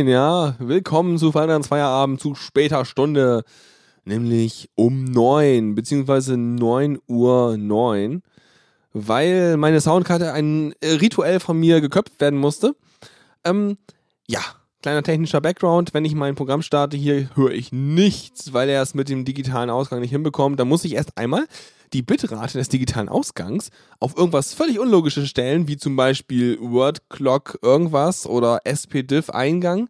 Moin, ja. Willkommen zu Feierabend zu später Stunde. Nämlich um 9, beziehungsweise 9 Uhr 9. Weil meine Soundkarte ein rituell von mir geköpft werden musste. Ähm, ja, kleiner technischer Background. Wenn ich mein Programm starte, hier höre ich nichts, weil er es mit dem digitalen Ausgang nicht hinbekommt. Da muss ich erst einmal die Bitrate des digitalen Ausgangs auf irgendwas völlig Unlogisches stellen, wie zum Beispiel Wordclock irgendwas oder SPDIF Eingang,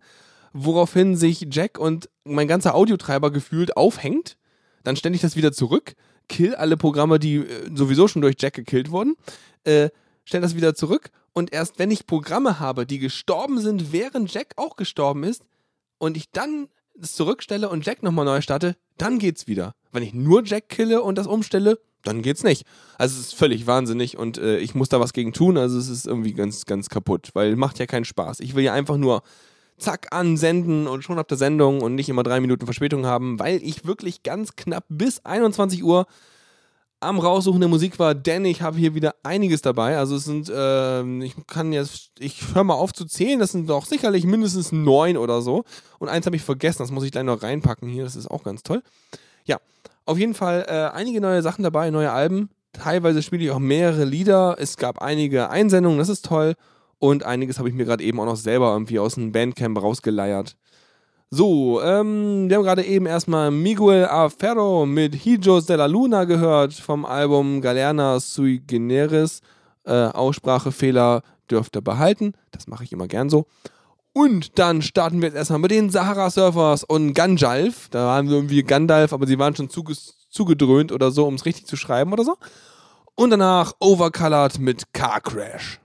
woraufhin sich Jack und mein ganzer Audiotreiber gefühlt aufhängt. Dann stelle ich das wieder zurück, kill alle Programme, die äh, sowieso schon durch Jack gekillt wurden, äh, stelle das wieder zurück und erst wenn ich Programme habe, die gestorben sind, während Jack auch gestorben ist und ich dann es zurückstelle und Jack nochmal neu starte, dann geht's wieder. Wenn ich nur Jack kille und das umstelle, dann geht's nicht. Also es ist völlig wahnsinnig und äh, ich muss da was gegen tun. Also es ist irgendwie ganz, ganz kaputt, weil macht ja keinen Spaß. Ich will ja einfach nur zack ansenden und schon auf der Sendung und nicht immer drei Minuten Verspätung haben, weil ich wirklich ganz knapp bis 21 Uhr am Raussuchen der Musik war, denn ich habe hier wieder einiges dabei. Also es sind, äh, ich kann jetzt, ich höre mal auf zu zählen, das sind doch sicherlich mindestens neun oder so. Und eins habe ich vergessen, das muss ich gleich noch reinpacken hier, das ist auch ganz toll. Ja, auf jeden Fall äh, einige neue Sachen dabei, neue Alben. Teilweise spiele ich auch mehrere Lieder. Es gab einige Einsendungen, das ist toll. Und einiges habe ich mir gerade eben auch noch selber irgendwie aus dem Bandcamp rausgeleiert. So, ähm, wir haben gerade eben erstmal Miguel Aferro mit Hijos de la Luna gehört vom Album Galerna Sui Generis. Äh, Aussprachefehler dürft ihr behalten. Das mache ich immer gern so. Und dann starten wir jetzt erstmal mit den Sahara Surfers und Ganjalf. Da waren wir irgendwie Gandalf, aber sie waren schon zuge zugedröhnt oder so, um es richtig zu schreiben oder so. Und danach Overcolored mit Car Crash.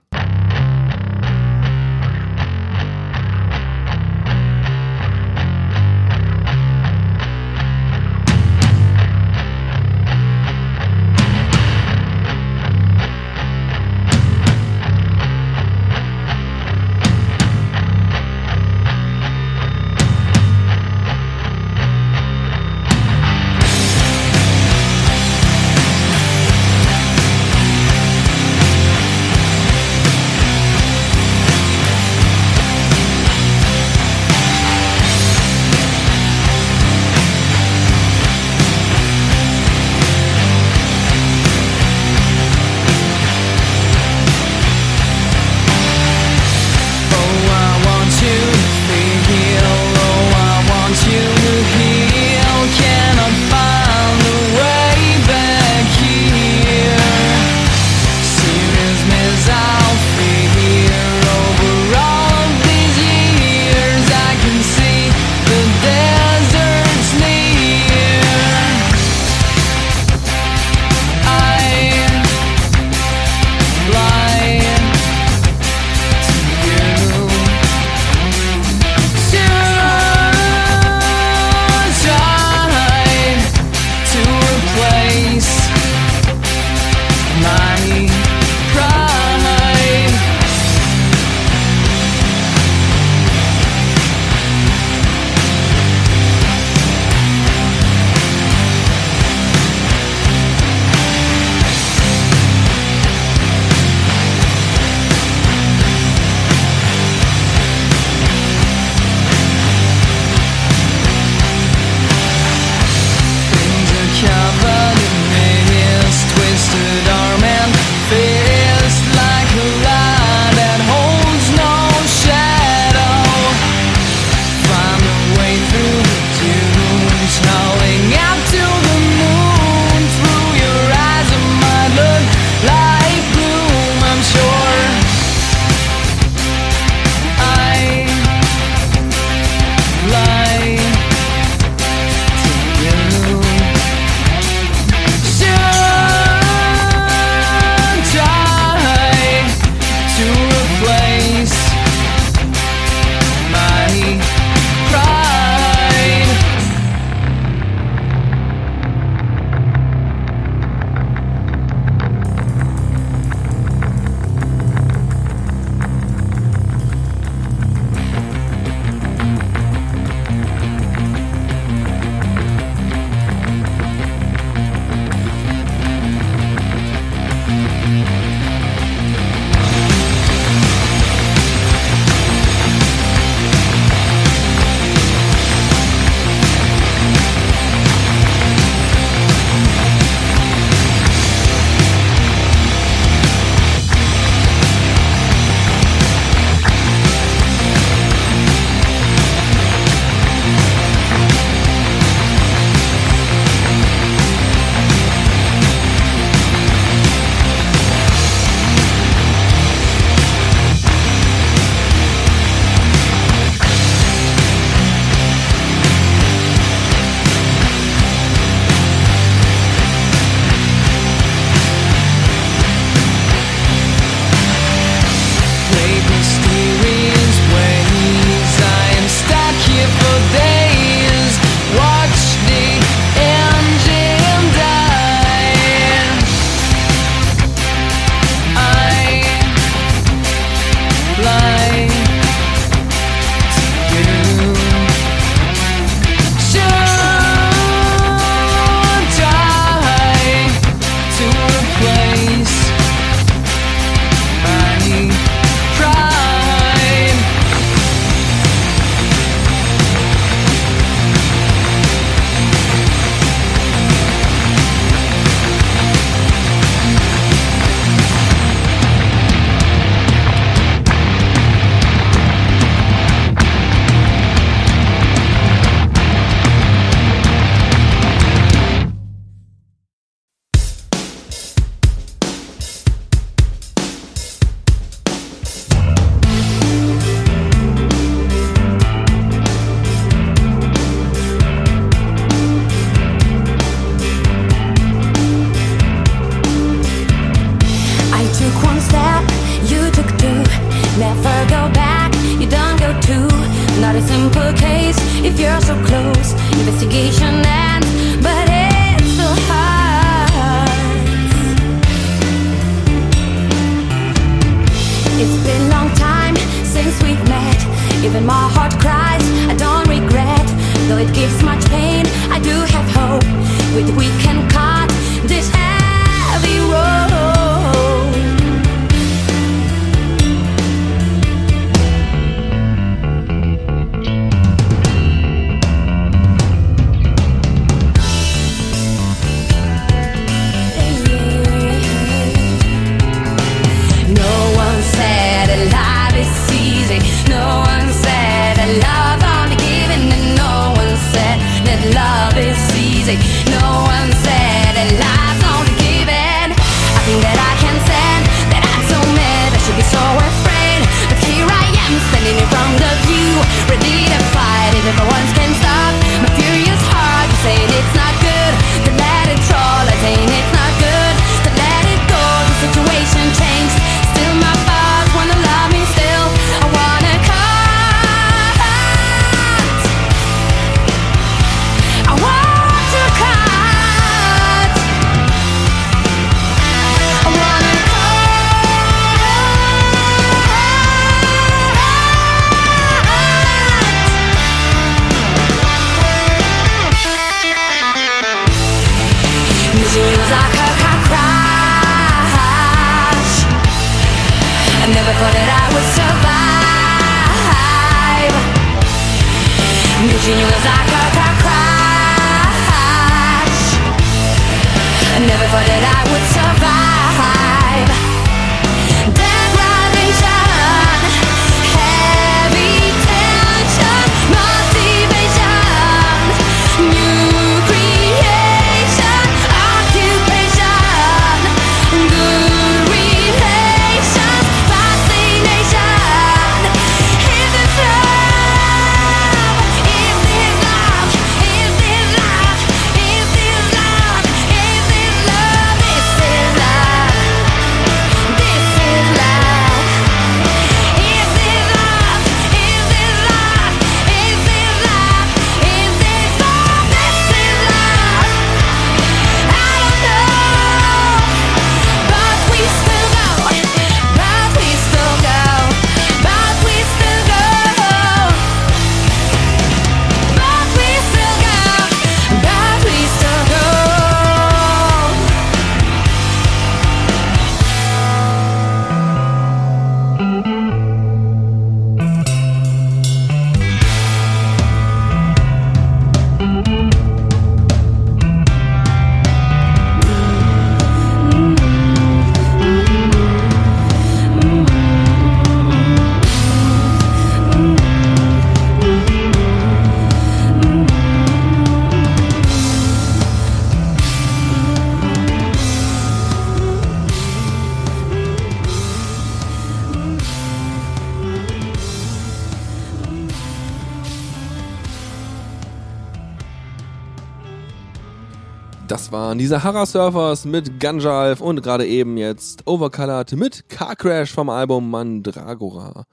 Waren die Sahara Surfers mit Ganjalf und gerade eben jetzt Overcolored mit Car Crash vom Album Mandragora.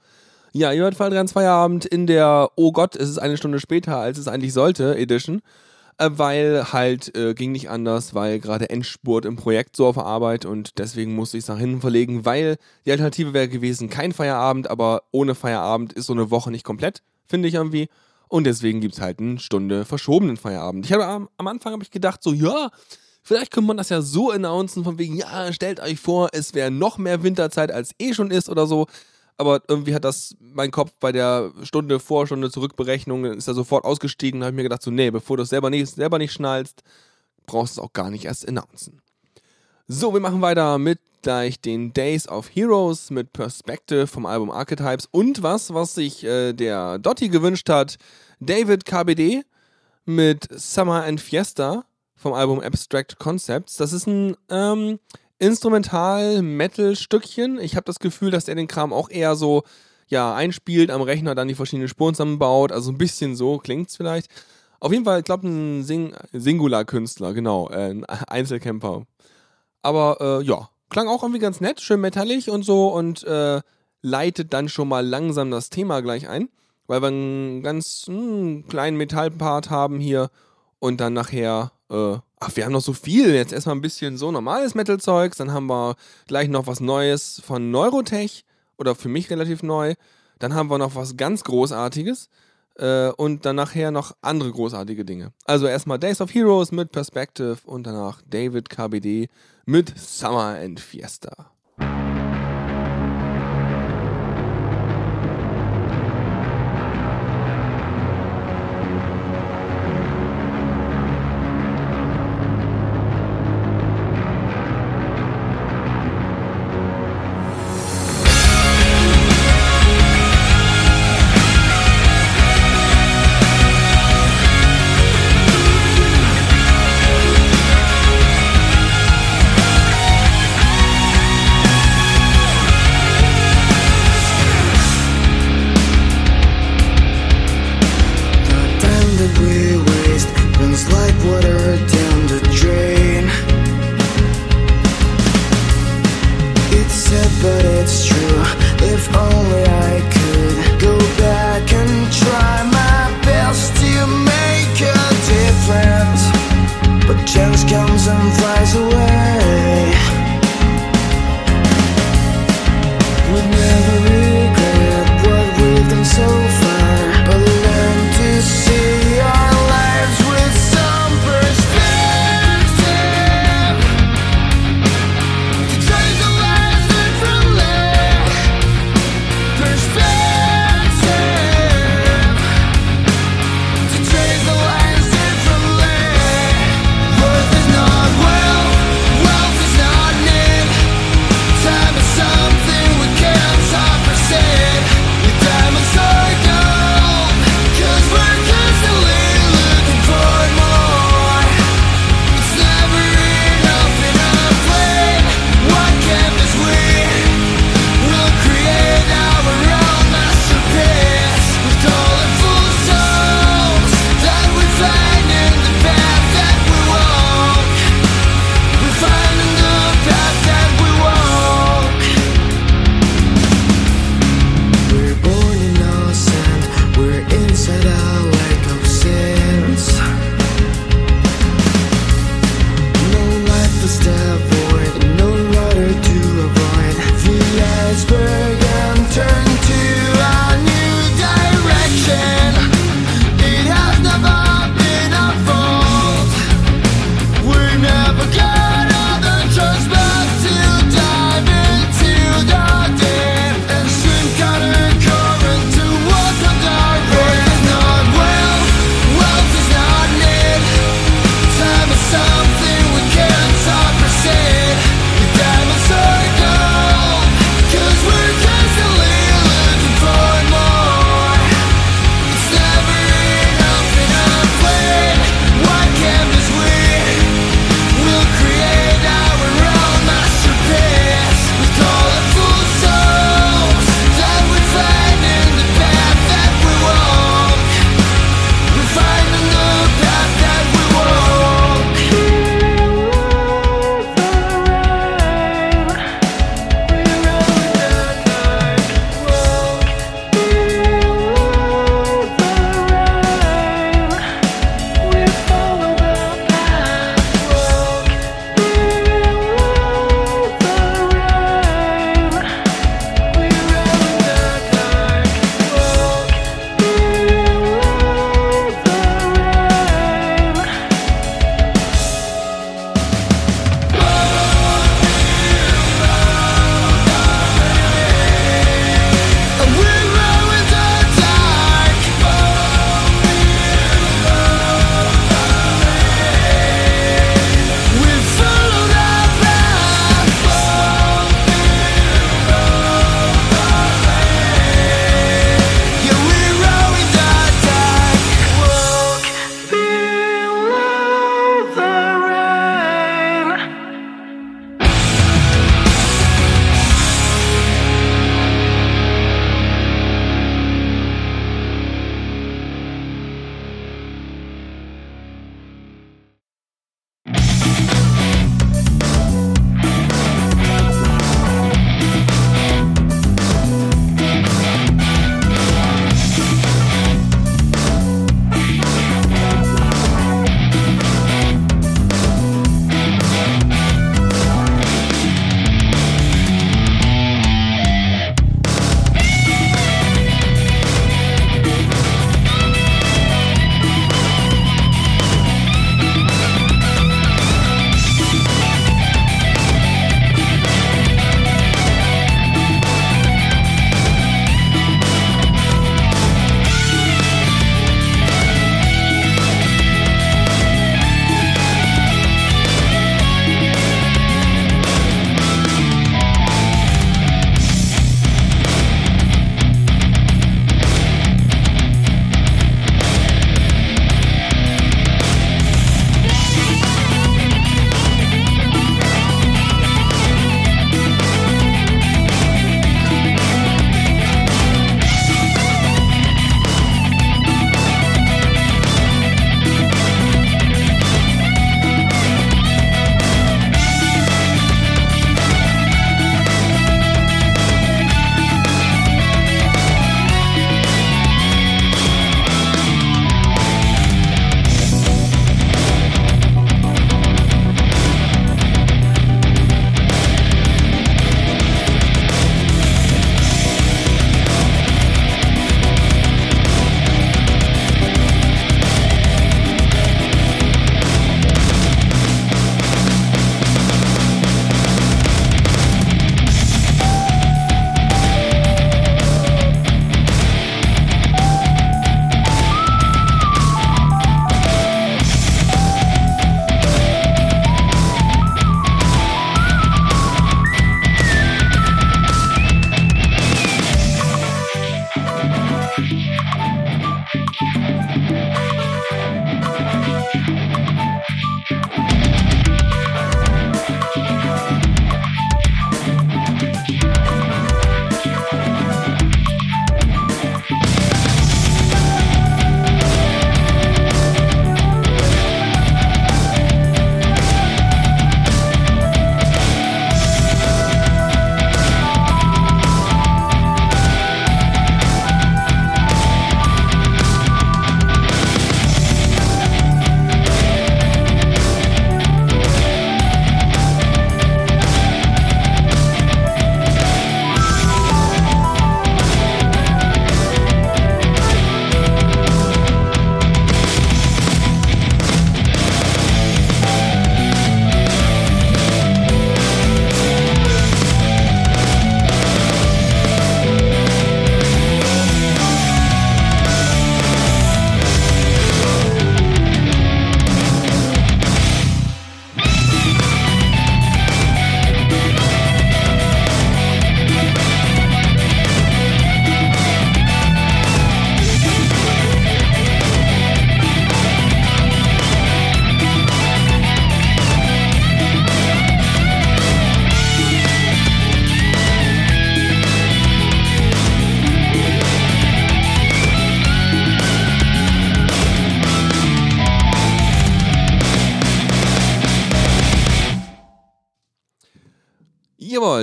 Ja, ihr hört Fall 3 Feierabend in der Oh Gott, es ist eine Stunde später, als es eigentlich sollte, Edition. Äh, weil halt äh, ging nicht anders, weil gerade Endspurt im Projekt so auf Arbeit und deswegen musste ich es nach hinten verlegen, weil die Alternative wäre gewesen, kein Feierabend, aber ohne Feierabend ist so eine Woche nicht komplett, finde ich irgendwie. Und deswegen gibt es halt eine Stunde verschobenen Feierabend. Ich habe am, am Anfang habe ich gedacht, so, ja, vielleicht könnte man das ja so announcen, von wegen, ja, stellt euch vor, es wäre noch mehr Winterzeit, als eh schon ist oder so. Aber irgendwie hat das mein Kopf bei der Stunde vor, Stunde Zurückberechnung, ist er sofort ausgestiegen und habe mir gedacht, so, nee, bevor du es selber nicht, selber nicht schnallst, brauchst du es auch gar nicht erst announcen. So, wir machen weiter mit gleich den Days of Heroes mit Perspective vom Album Archetypes und was, was sich äh, der Dotti gewünscht hat, David KBD mit Summer and Fiesta vom Album Abstract Concepts. Das ist ein ähm, Instrumental-Metal-Stückchen. Ich habe das Gefühl, dass er den Kram auch eher so ja, einspielt am Rechner, dann die verschiedenen Spuren zusammenbaut. Also ein bisschen so klingt es vielleicht. Auf jeden Fall, ich glaube, ein Sing Singular-Künstler, genau, äh, ein Einzelcamper. Aber äh, ja, klang auch irgendwie ganz nett, schön metallig und so und äh, leitet dann schon mal langsam das Thema gleich ein. weil wir einen ganz hm, kleinen Metallpart haben hier und dann nachher, äh, ach, wir haben noch so viel. Jetzt erstmal ein bisschen so normales Metal-Zeugs, dann haben wir gleich noch was Neues von Neurotech oder für mich relativ neu. Dann haben wir noch was ganz Großartiges äh, und dann nachher noch andere großartige Dinge. Also erstmal Days of Heroes mit Perspective und danach David KBD mit Summer and Fiesta.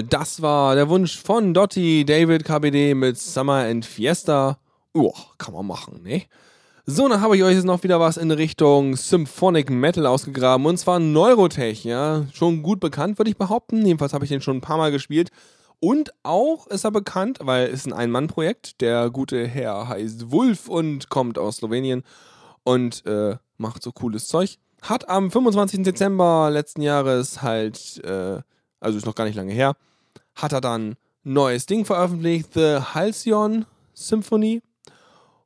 Das war der Wunsch von Dotti, David KBD mit Summer and Fiesta. Uah, kann man machen, ne? So, dann habe ich euch jetzt noch wieder was in Richtung Symphonic Metal ausgegraben und zwar Neurotech, ja. Schon gut bekannt, würde ich behaupten. Jedenfalls habe ich den schon ein paar Mal gespielt. Und auch ist er bekannt, weil es ein Ein-Mann-Projekt. Der gute Herr heißt Wulf und kommt aus Slowenien und äh, macht so cooles Zeug. Hat am 25. Dezember letzten Jahres halt, äh, also ist noch gar nicht lange her, hat er dann neues Ding veröffentlicht, The Halcyon Symphony.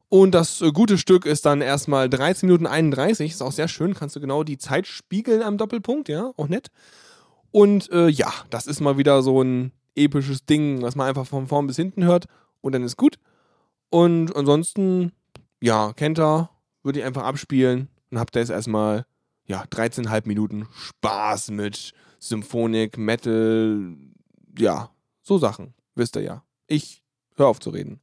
Und das äh, gute Stück ist dann erstmal 13 Minuten 31, ist auch sehr schön, kannst du genau die Zeit spiegeln am Doppelpunkt, ja, auch nett. Und äh, ja, das ist mal wieder so ein episches Ding, was man einfach von vorn bis hinten hört und dann ist gut. Und ansonsten, ja, kennt er, würde ich einfach abspielen und habt ihr jetzt erstmal, ja, 13,5 Minuten Spaß mit Symphonik, Metal, ja, so Sachen, wisst ihr ja. Ich höre auf zu reden.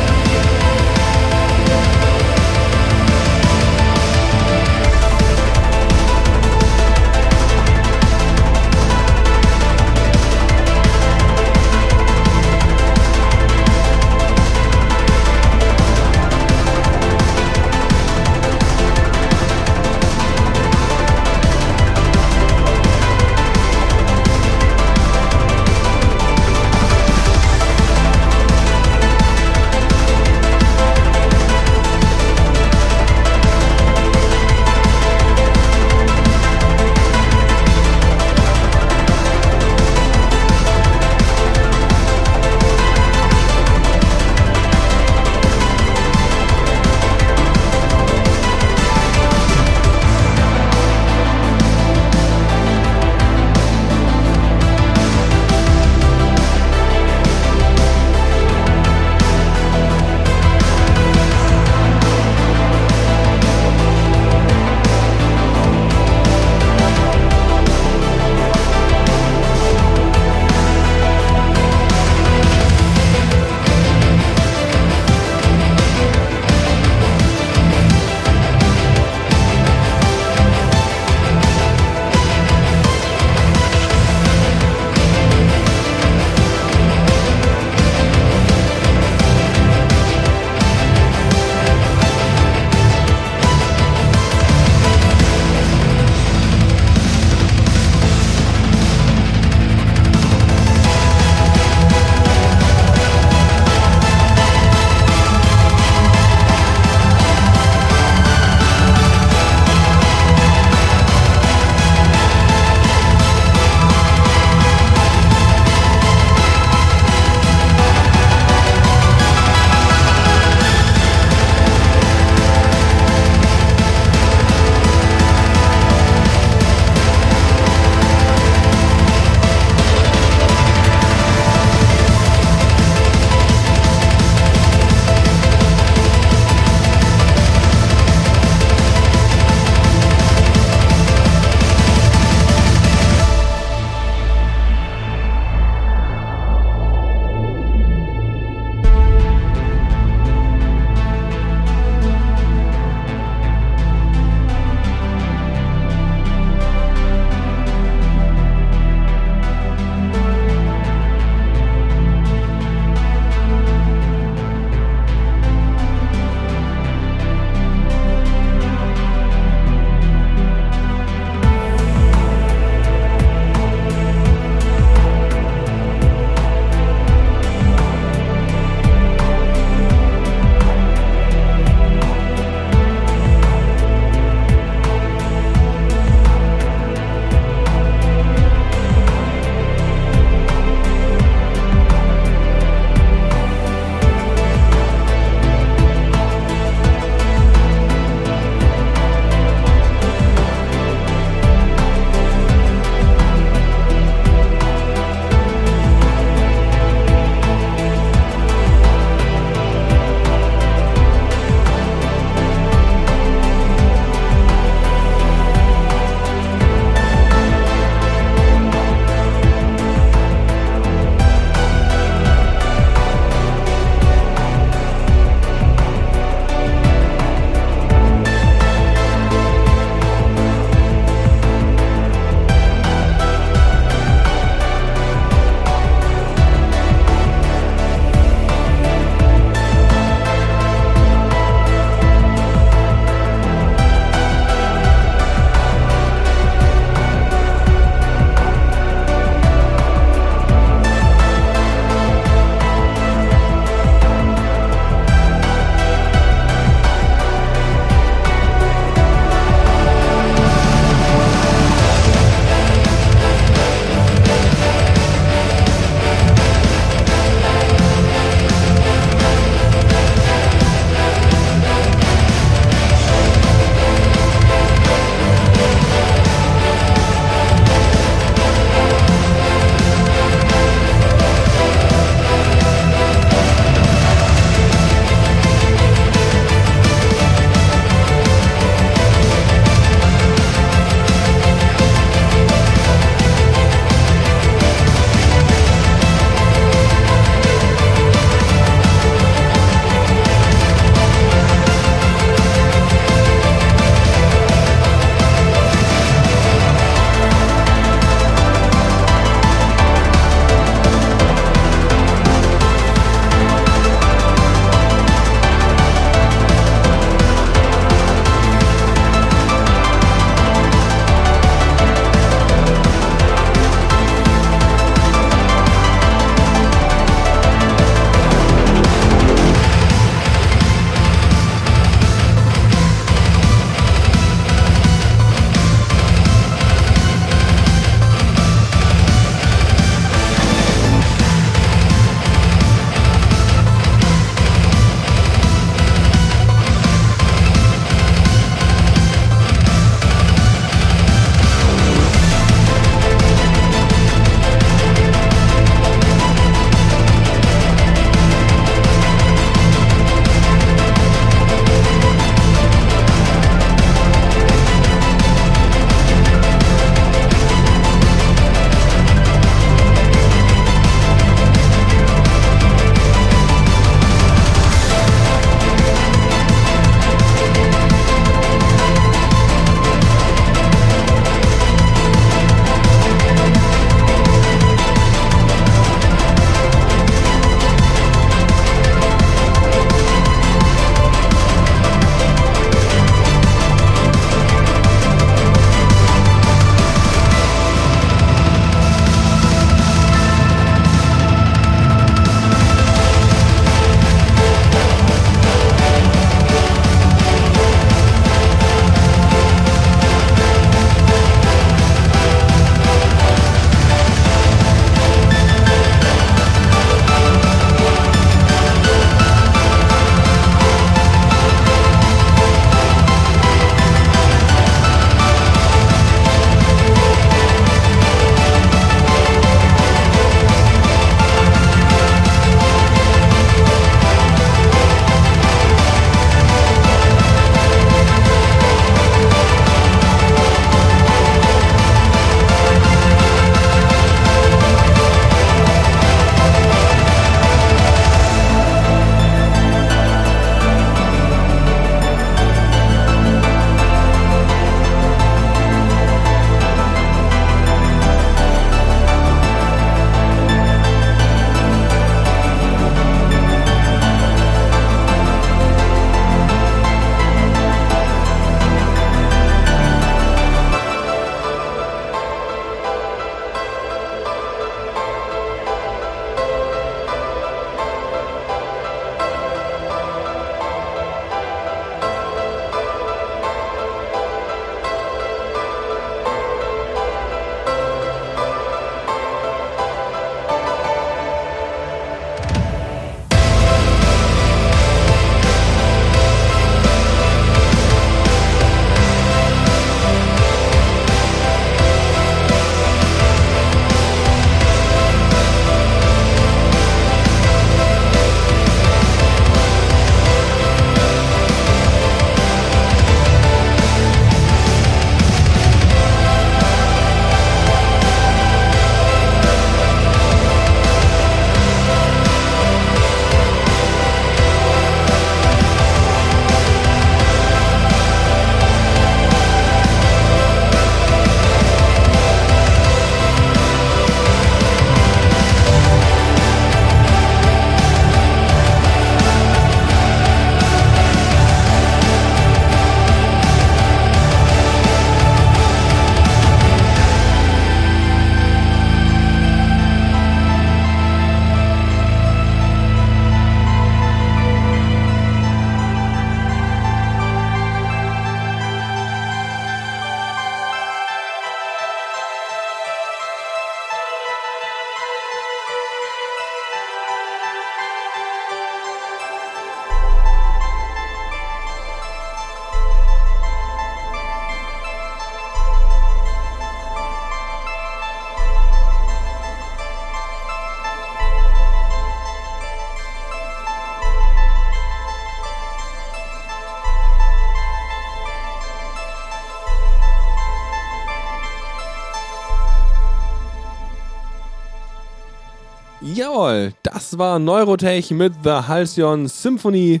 War Neurotech mit The Halcyon Symphony.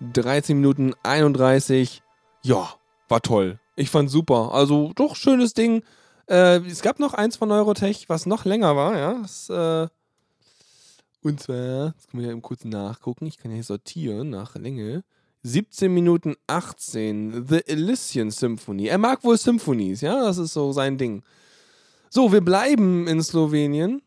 13 Minuten 31. Ja, war toll. Ich fand super. Also doch schönes Ding. Äh, es gab noch eins von Neurotech, was noch länger war, ja. Das, äh, und zwar, jetzt können wir ja eben kurz nachgucken. Ich kann ja hier sortieren nach Länge. 17 Minuten 18. The Elysian Symphony. Er mag wohl Symphonies, ja. Das ist so sein Ding. So, wir bleiben in Slowenien.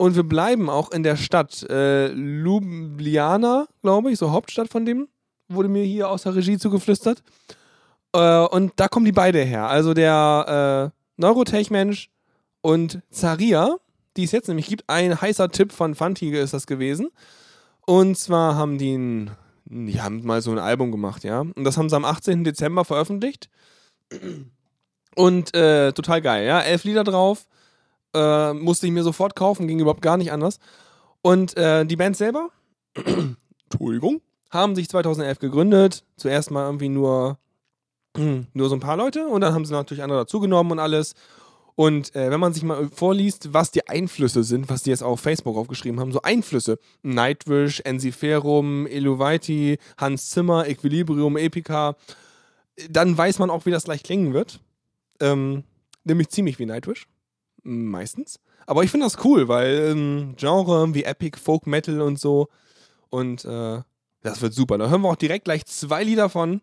Und wir bleiben auch in der Stadt äh, Ljubljana, glaube ich, so Hauptstadt von dem, wurde mir hier aus der Regie zugeflüstert. Äh, und da kommen die beide her. Also der äh, Neurotech-Mensch und Zaria, die es jetzt nämlich gibt. Ein heißer Tipp von Fantige ist das gewesen. Und zwar haben die, ein, die haben mal so ein Album gemacht, ja. Und das haben sie am 18. Dezember veröffentlicht. Und äh, total geil, ja. Elf Lieder drauf. Äh, musste ich mir sofort kaufen, ging überhaupt gar nicht anders. Und äh, die Band selber, Entschuldigung, haben sich 2011 gegründet. Zuerst mal irgendwie nur, nur so ein paar Leute und dann haben sie natürlich andere dazugenommen und alles. Und äh, wenn man sich mal vorliest, was die Einflüsse sind, was die jetzt auf Facebook aufgeschrieben haben, so Einflüsse: Nightwish, Ensiferum, Eluvaiti, Hans Zimmer, Equilibrium, Epica, dann weiß man auch, wie das gleich klingen wird. Ähm, nämlich ziemlich wie Nightwish. Meistens. Aber ich finde das cool, weil ähm, Genre wie Epic, Folk Metal und so. Und äh, das wird super. Da hören wir auch direkt gleich zwei Lieder von.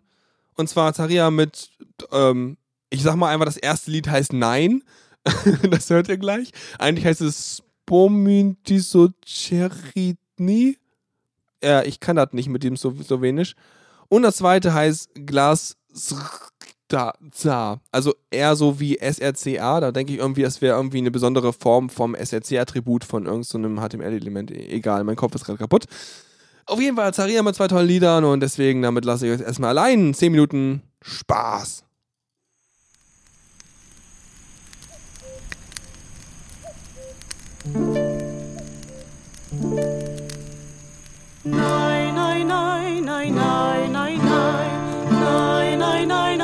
Und zwar Taria mit, ähm, ich sag mal einfach, das erste Lied heißt Nein. das hört ihr gleich. Eigentlich heißt es Spomintisoceritni. Ja, ich kann das nicht mit dem Slowenisch. Und das zweite heißt Glas da, za. Also eher so wie SRCA. Da denke ich irgendwie, das wäre irgendwie eine besondere Form vom SRC-Attribut von irgendeinem so HTML-Element. Egal, mein Kopf ist gerade kaputt. Auf jeden Fall, Zaria mit zwei tollen Liedern und deswegen, damit lasse ich euch erstmal allein. Zehn Minuten Spaß. Nein, nein, nein, nein, nein, nein, nein, nein, nein, nein,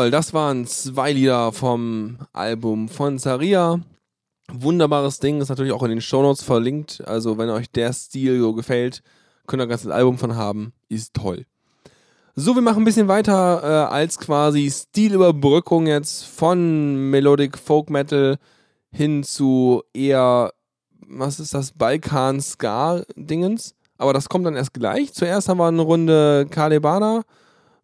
Jawohl, das waren zwei Lieder vom Album von Saria. Wunderbares Ding, ist natürlich auch in den Shownotes verlinkt. Also, wenn euch der Stil so gefällt, könnt ihr ein ganzes Album von haben. Ist toll. So, wir machen ein bisschen weiter äh, als quasi Stilüberbrückung jetzt von Melodic Folk Metal hin zu eher, was ist das, Balkan-Ska-Dingens. Aber das kommt dann erst gleich. Zuerst haben wir eine Runde Kalebana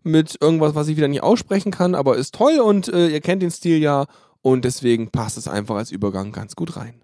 mit irgendwas, was ich wieder nicht aussprechen kann, aber ist toll und äh, ihr kennt den Stil ja und deswegen passt es einfach als Übergang ganz gut rein.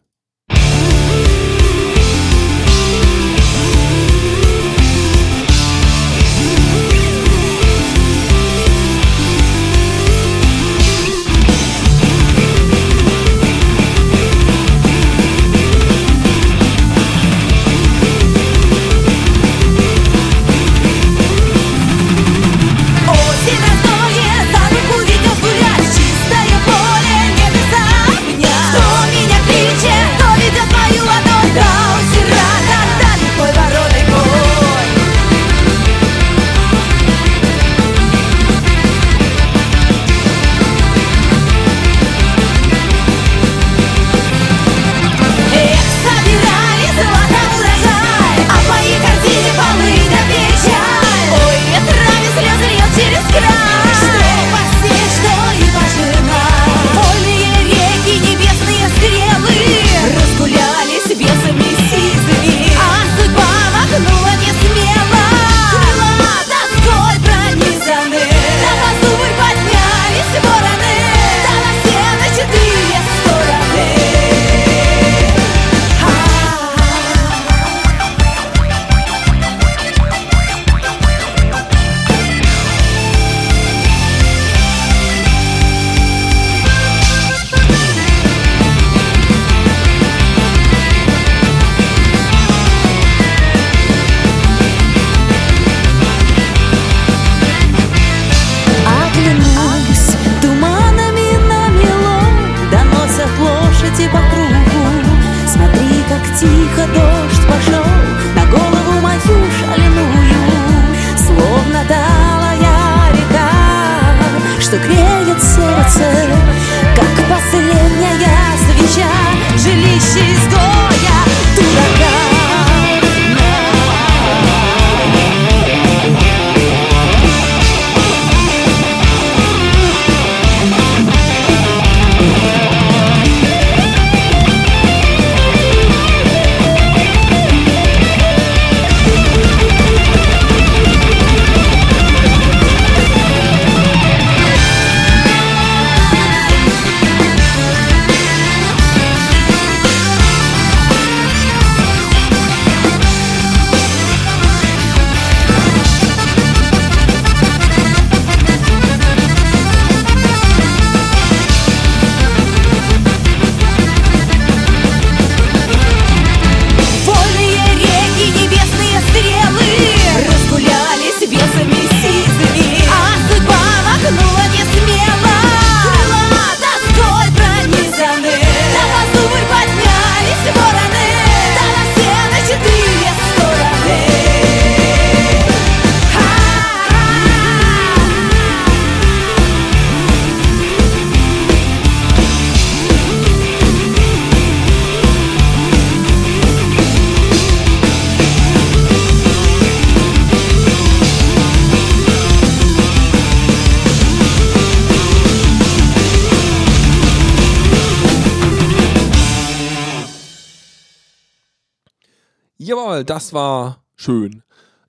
Das war schön.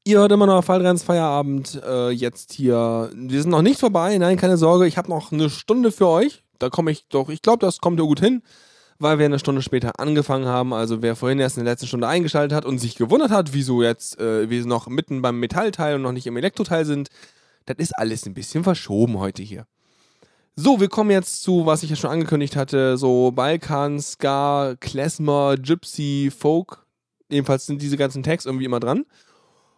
Ihr hört immer noch Fallrenns Feierabend. Äh, jetzt hier. Wir sind noch nicht vorbei. Nein, keine Sorge. Ich habe noch eine Stunde für euch. Da komme ich doch. Ich glaube, das kommt ja gut hin, weil wir eine Stunde später angefangen haben. Also wer vorhin erst in der letzten Stunde eingeschaltet hat und sich gewundert hat, wieso jetzt äh, wir noch mitten beim Metallteil und noch nicht im Elektroteil sind, das ist alles ein bisschen verschoben heute hier. So, wir kommen jetzt zu, was ich ja schon angekündigt hatte, so Balkan, Ska, Klezmer, Gypsy, Folk. Jedenfalls sind diese ganzen Tags irgendwie immer dran.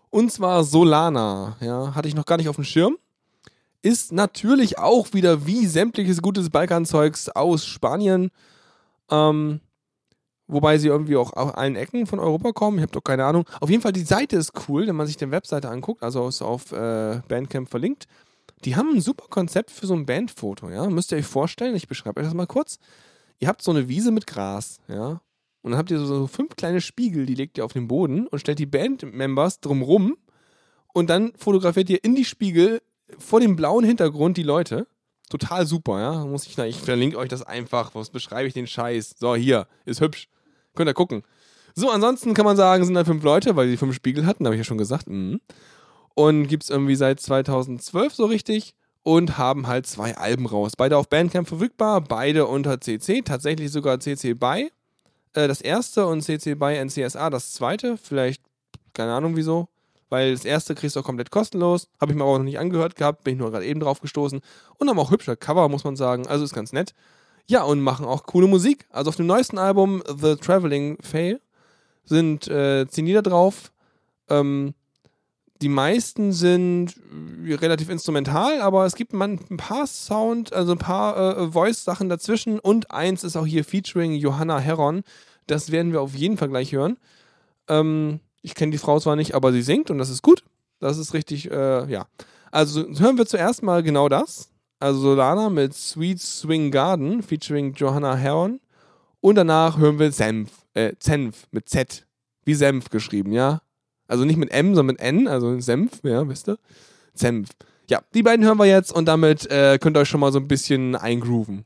Und zwar Solana, ja, hatte ich noch gar nicht auf dem Schirm. Ist natürlich auch wieder wie sämtliches gutes Balkanzeugs aus Spanien. Ähm, wobei sie irgendwie auch aus allen Ecken von Europa kommen. Ich habe doch keine Ahnung. Auf jeden Fall, die Seite ist cool, wenn man sich die Webseite anguckt. Also ist auf äh, Bandcamp verlinkt. Die haben ein super Konzept für so ein Bandfoto, ja. Müsst ihr euch vorstellen, ich beschreibe euch das mal kurz. Ihr habt so eine Wiese mit Gras, ja. Und dann habt ihr so, so fünf kleine Spiegel, die legt ihr auf den Boden und stellt die Bandmembers drumrum. Und dann fotografiert ihr in die Spiegel vor dem blauen Hintergrund die Leute. Total super, ja. Muss ich, ich verlinke euch das einfach. Was beschreibe ich den Scheiß? So, hier, ist hübsch. Könnt ihr gucken. So, ansonsten kann man sagen, sind da fünf Leute, weil die fünf Spiegel hatten, habe ich ja schon gesagt. Mhm. Und gibt es irgendwie seit 2012 so richtig und haben halt zwei Alben raus. Beide auf Bandcamp verfügbar, beide unter CC, tatsächlich sogar CC BY. Äh, das erste und CC BY NCSA das zweite, vielleicht, keine Ahnung wieso. Weil das erste kriegst du auch komplett kostenlos. Habe ich mir aber noch nicht angehört gehabt, bin ich nur gerade eben drauf gestoßen. Und haben auch hübsche Cover, muss man sagen. Also ist ganz nett. Ja, und machen auch coole Musik. Also auf dem neuesten Album, The Traveling Fail, sind äh, zehn Lieder drauf. Ähm, die meisten sind äh, relativ instrumental, aber es gibt man ein paar Sound, also ein paar äh, Voice-Sachen dazwischen und eins ist auch hier featuring Johanna Heron. Das werden wir auf jeden Fall gleich hören. Ähm, ich kenne die Frau zwar nicht, aber sie singt und das ist gut. Das ist richtig, äh, ja. Also hören wir zuerst mal genau das. Also Solana mit Sweet Swing Garden featuring Johanna Heron. Und danach hören wir Senf, äh, Zenf mit Z. Wie Senf geschrieben, ja. Also nicht mit M, sondern mit N, also Senf, ja, wisst ihr? Senf. Ja, die beiden hören wir jetzt und damit äh, könnt ihr euch schon mal so ein bisschen eingrooven.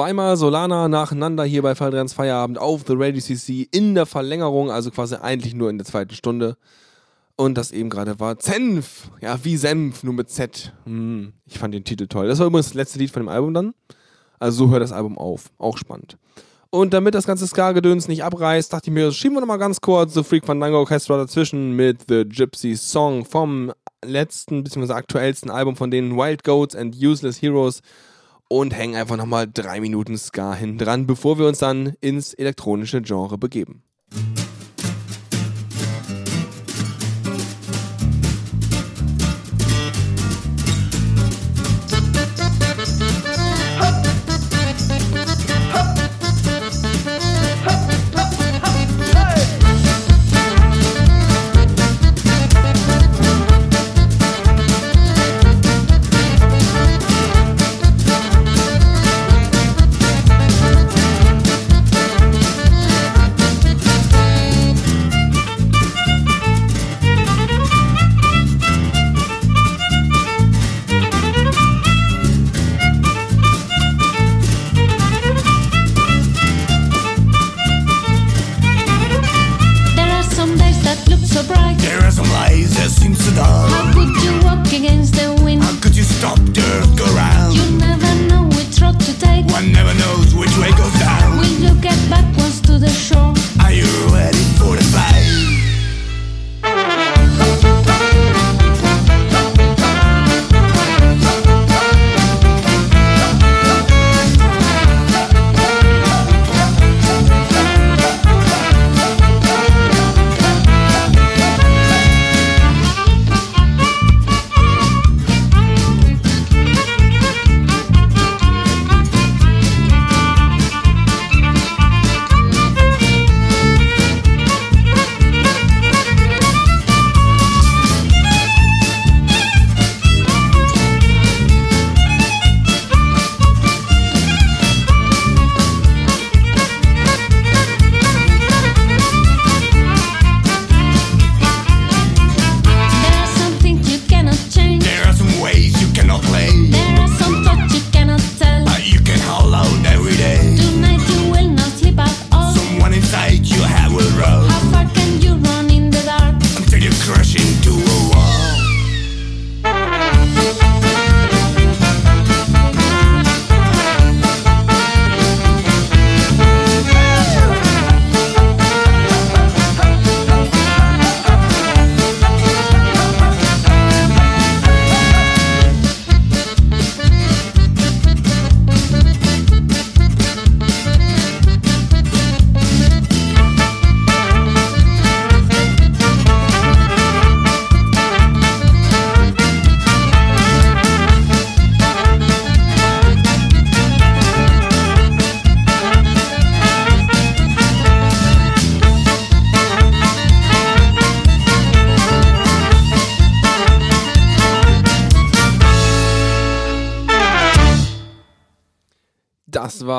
Zweimal Solana nacheinander hier bei Falltrans Feierabend auf The Radio CC in der Verlängerung, also quasi eigentlich nur in der zweiten Stunde. Und das eben gerade war Zenf. Ja, wie Senf, nur mit Z. Hm, ich fand den Titel toll. Das war übrigens das letzte Lied von dem Album dann. Also so hört das Album auf. Auch spannend. Und damit das ganze Ska-Gedöns nicht abreißt, dachte ich mir, schieben wir nochmal ganz kurz The Freak Fandango Orchestra dazwischen mit The Gypsy Song vom letzten bzw. aktuellsten Album von denen Wild Goats and Useless Heroes und hängen einfach nochmal drei Minuten Ska hinten dran, bevor wir uns dann ins elektronische Genre begeben.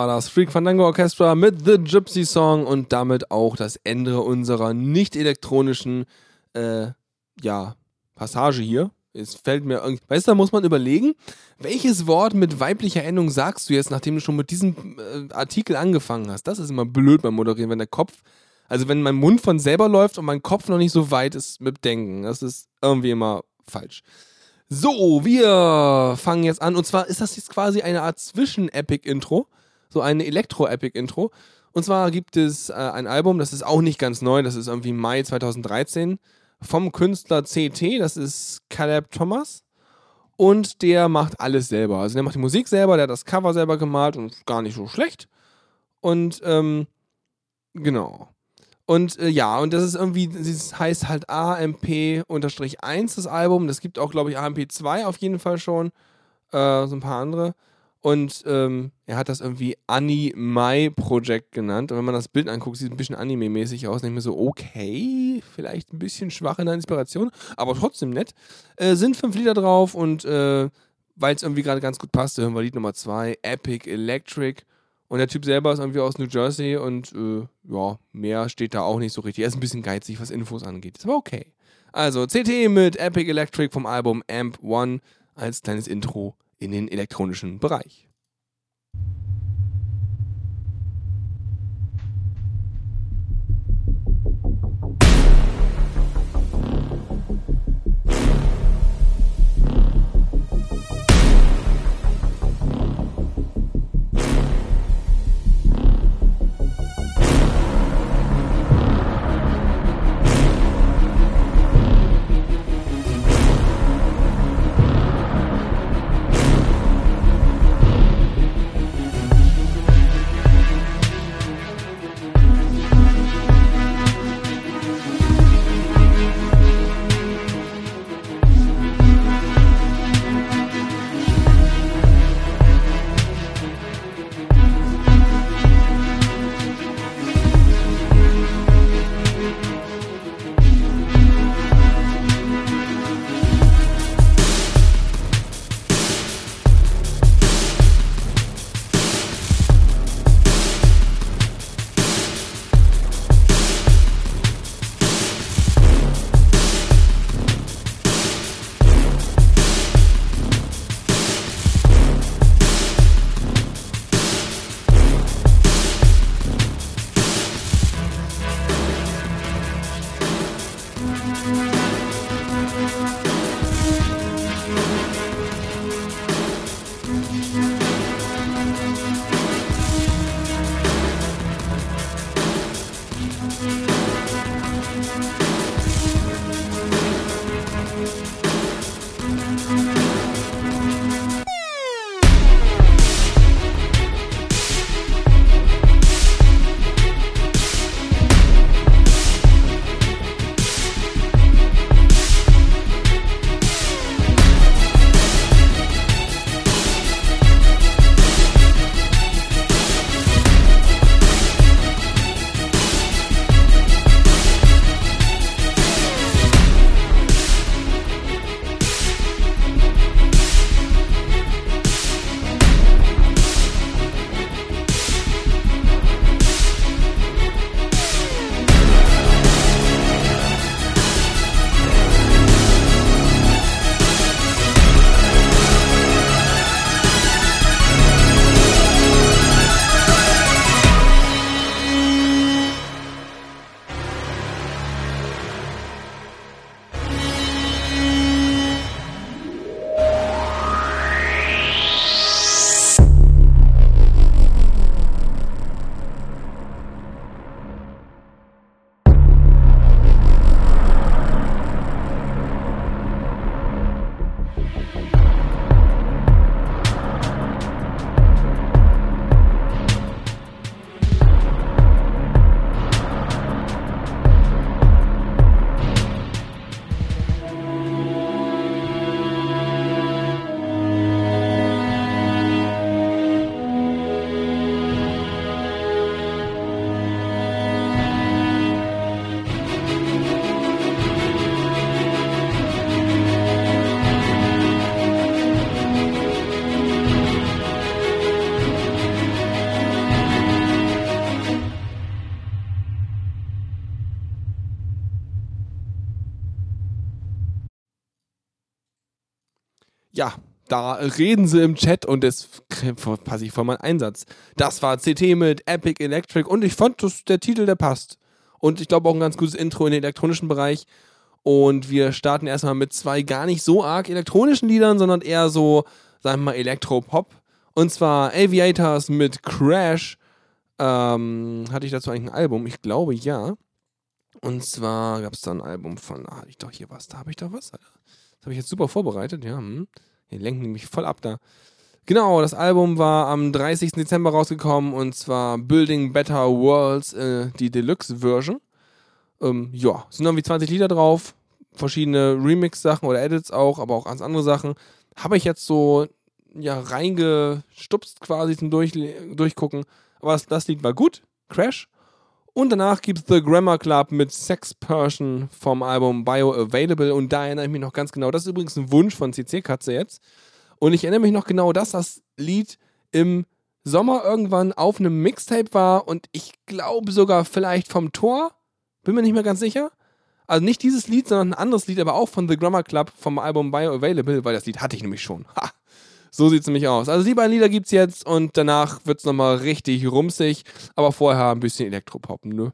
War das Freak Fandango Orchestra mit The Gypsy Song und damit auch das Ende unserer nicht elektronischen äh, ja, Passage hier. Es fällt mir irgendwie. Weißt du, da muss man überlegen, welches Wort mit weiblicher Endung sagst du jetzt, nachdem du schon mit diesem äh, Artikel angefangen hast? Das ist immer blöd beim Moderieren, wenn der Kopf, also wenn mein Mund von selber läuft und mein Kopf noch nicht so weit ist mit Denken. Das ist irgendwie immer falsch. So, wir fangen jetzt an. Und zwar ist das jetzt quasi eine Art Zwischen-Epic-Intro. So eine Elektro-Epic-Intro. Und zwar gibt es äh, ein Album, das ist auch nicht ganz neu, das ist irgendwie Mai 2013, vom Künstler CT, das ist Caleb Thomas. Und der macht alles selber. Also der macht die Musik selber, der hat das Cover selber gemalt und gar nicht so schlecht. Und ähm, genau. Und äh, ja, und das ist irgendwie, das heißt halt AMP-1 das Album. Das gibt auch, glaube ich, AMP2 auf jeden Fall schon. Äh, so ein paar andere. Und ähm, er hat das irgendwie Anime Project genannt. Und wenn man das Bild anguckt, sieht es ein bisschen anime-mäßig aus. Und ich mir so, okay, vielleicht ein bisschen schwach in der Inspiration, aber trotzdem nett. Äh, sind fünf Lieder drauf und äh, weil es irgendwie gerade ganz gut passte, hören wir Lied Nummer zwei, Epic Electric. Und der Typ selber ist irgendwie aus New Jersey und äh, ja, mehr steht da auch nicht so richtig. Er ist ein bisschen geizig, was Infos angeht. Ist aber okay. Also CT mit Epic Electric vom Album Amp One als kleines Intro in den elektronischen Bereich. Da reden sie im Chat und das passe ich vor meinen Einsatz. Das war CT mit Epic Electric und ich fand, dass der Titel, der passt. Und ich glaube auch ein ganz gutes Intro in den elektronischen Bereich. Und wir starten erstmal mit zwei gar nicht so arg elektronischen Liedern, sondern eher so, sagen wir mal, Elektropop. Und zwar Aviators mit Crash. Ähm, hatte ich dazu eigentlich ein Album? Ich glaube ja. Und zwar gab es da ein Album von, ah, hatte ich doch hier was, da habe ich doch was. Das habe ich jetzt super vorbereitet, ja. Hm. Die lenken nämlich voll ab da. Genau, das Album war am 30. Dezember rausgekommen und zwar Building Better Worlds, äh, die Deluxe-Version. Ähm, ja, sind irgendwie 20 Lieder drauf, verschiedene Remix-Sachen oder Edits auch, aber auch ganz andere Sachen. Habe ich jetzt so ja, reingestupst quasi zum Durch Durchgucken. Aber das, das Lied war gut, Crash. Und danach gibt es The Grammar Club mit Sex Person vom Album Bioavailable. Und da erinnere ich mich noch ganz genau. Das ist übrigens ein Wunsch von CC Katze jetzt. Und ich erinnere mich noch genau, dass das Lied im Sommer irgendwann auf einem Mixtape war. Und ich glaube sogar vielleicht vom Tor. Bin mir nicht mehr ganz sicher. Also nicht dieses Lied, sondern ein anderes Lied, aber auch von The Grammar Club vom Album Bioavailable, weil das Lied hatte ich nämlich schon. Ha! So sieht es nämlich aus. Also die beiden Lieder gibt es jetzt und danach wird es nochmal richtig rumsig, aber vorher ein bisschen Elektropop, ne?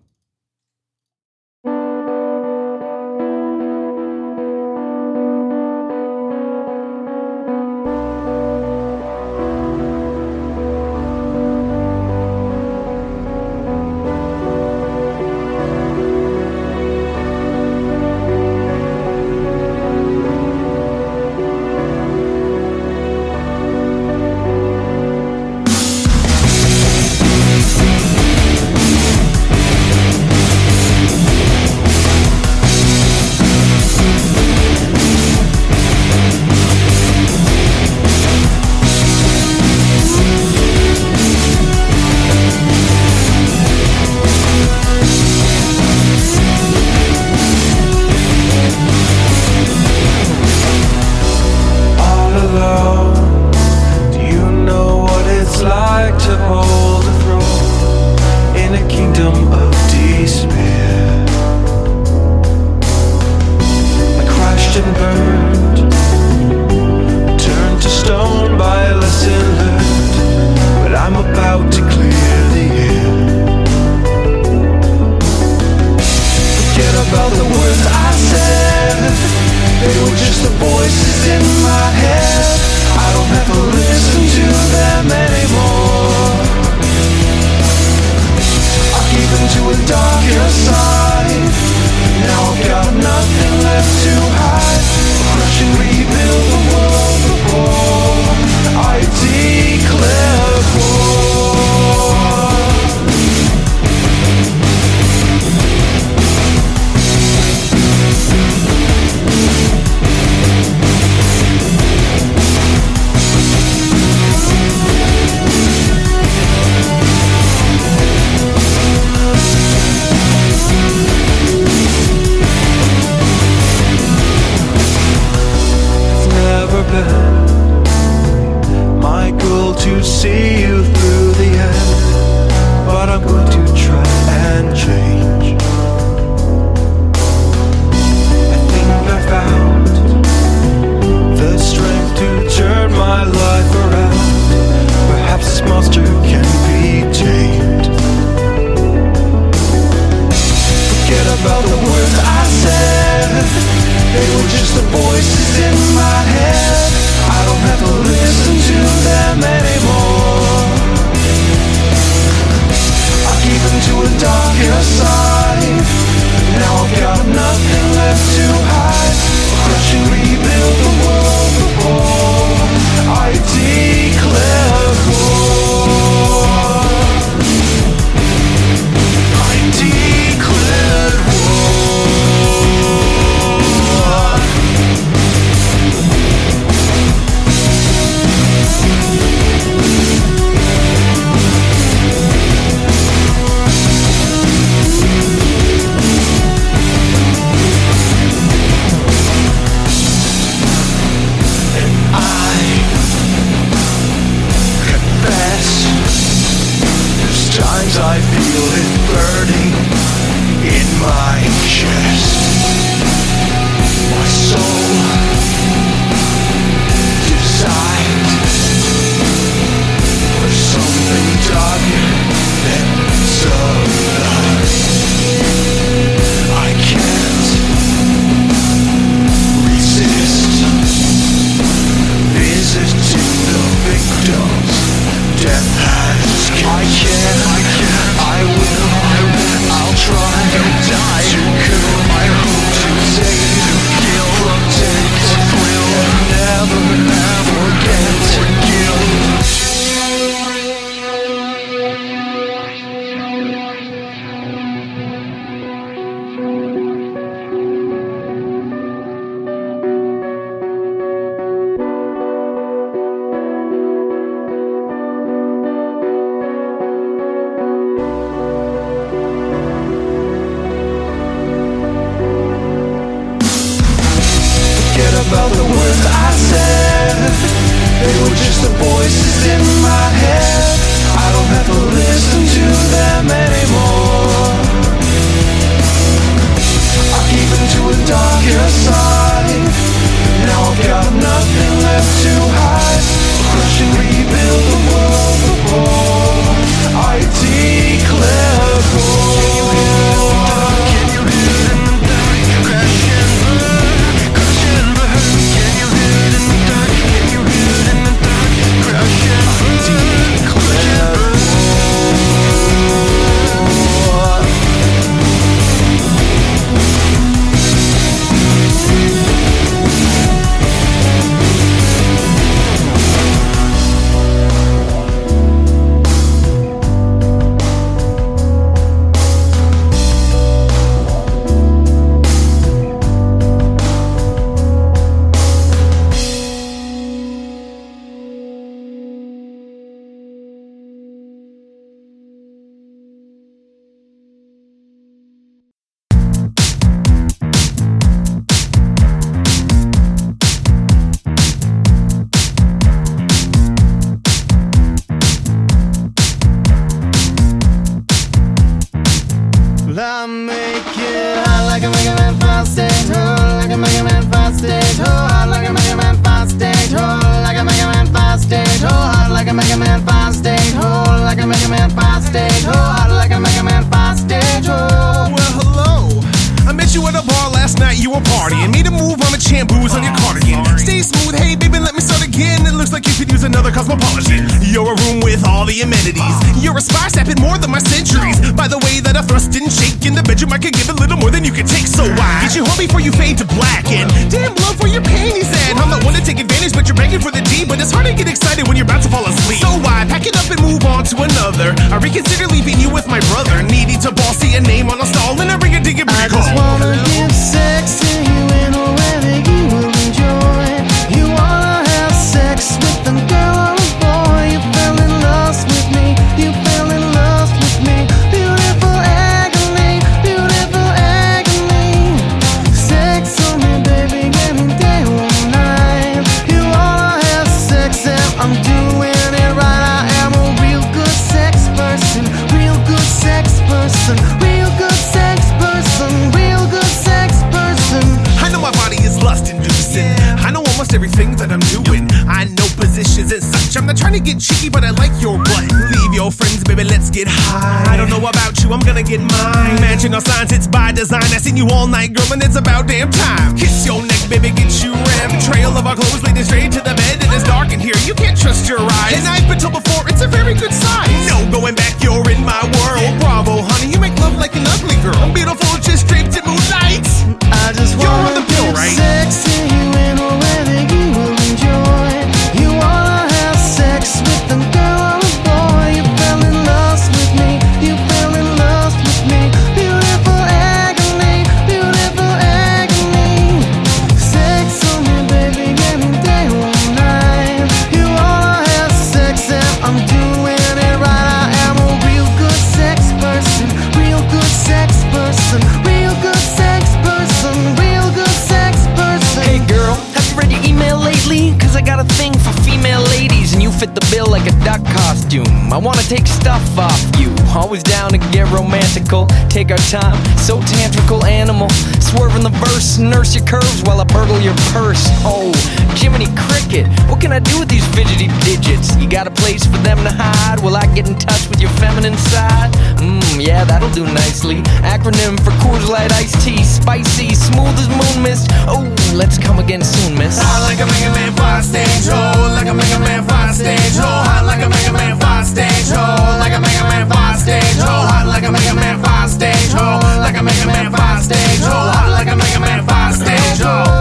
cycle Take our time, so tantrical animal. Swerve in the verse, nurse your curves while I burgle your purse. Oh, Jiminy Cricket, what can I do with these fidgety digits? You got a place for them to hide? Will I get in touch with your feminine side? Mmm, yeah, that'll do nicely. Acronym for Coors Light Iced Tea, spicy, smooth as moon mist. Oh, let's come again soon, miss. Hot like a Mega Man 5 stage hole, like a Mega Man 5 stage hole, hot like a Mega Man 5 stage hole, like a Mega Man 5 stage hole, hot like a Mega Man 5 stage hole, like a Mega Man 5 stage hole, hot like a Mega Man 5 stage hole.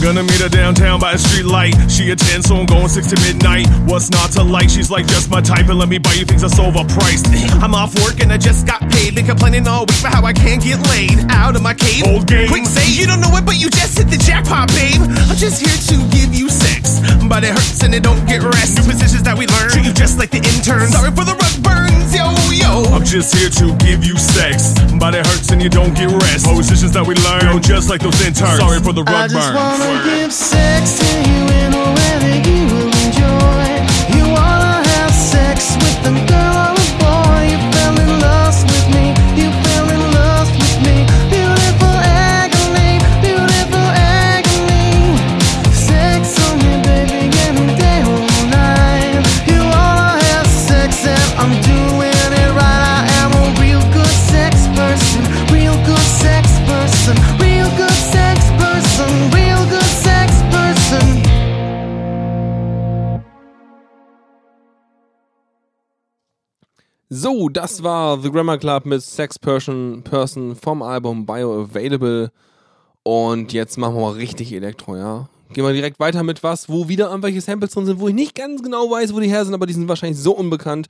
Ladies. I'm gonna meet her downtown by a street light. She attends, so I'm going six to midnight. What's not to like? She's like just my type, and let me buy you things that's overpriced. I'm off work and I just got paid. Been complaining all week about how I can't get laid. Out of my cave. Old game. Quick say you don't know it, but you just hit the jackpot, babe. I'm just here to give you sex, but it hurts and it don't get rest. New positions that we learn. Treat you just like the interns. Sorry for the rug burns, yo yo. I'm just here to give you sex, but it hurts and you don't get rest. Positions that we learn. Yo, just like those interns. Sorry for the I rug just burns. Wanna give sex to you in So, das war The Grammar Club mit Sex Person, Person vom Album Bioavailable. Und jetzt machen wir mal richtig Elektro, ja. Gehen wir direkt weiter mit was, wo wieder irgendwelche Samples drin sind, wo ich nicht ganz genau weiß, wo die her sind, aber die sind wahrscheinlich so unbekannt,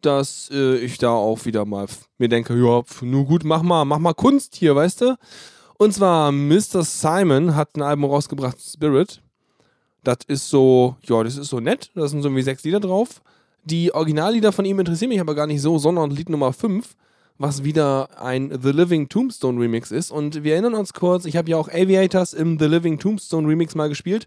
dass äh, ich da auch wieder mal mir denke, ja, nur gut, mach mal, mach mal Kunst hier, weißt du? Und zwar Mr. Simon hat ein Album rausgebracht, Spirit. Das ist so, ja, das ist so nett. Da sind so irgendwie sechs Lieder drauf. Die Originallieder von ihm interessieren mich aber gar nicht so, sondern Lied Nummer 5, was wieder ein The Living Tombstone Remix ist. Und wir erinnern uns kurz, ich habe ja auch Aviators im The Living Tombstone Remix mal gespielt.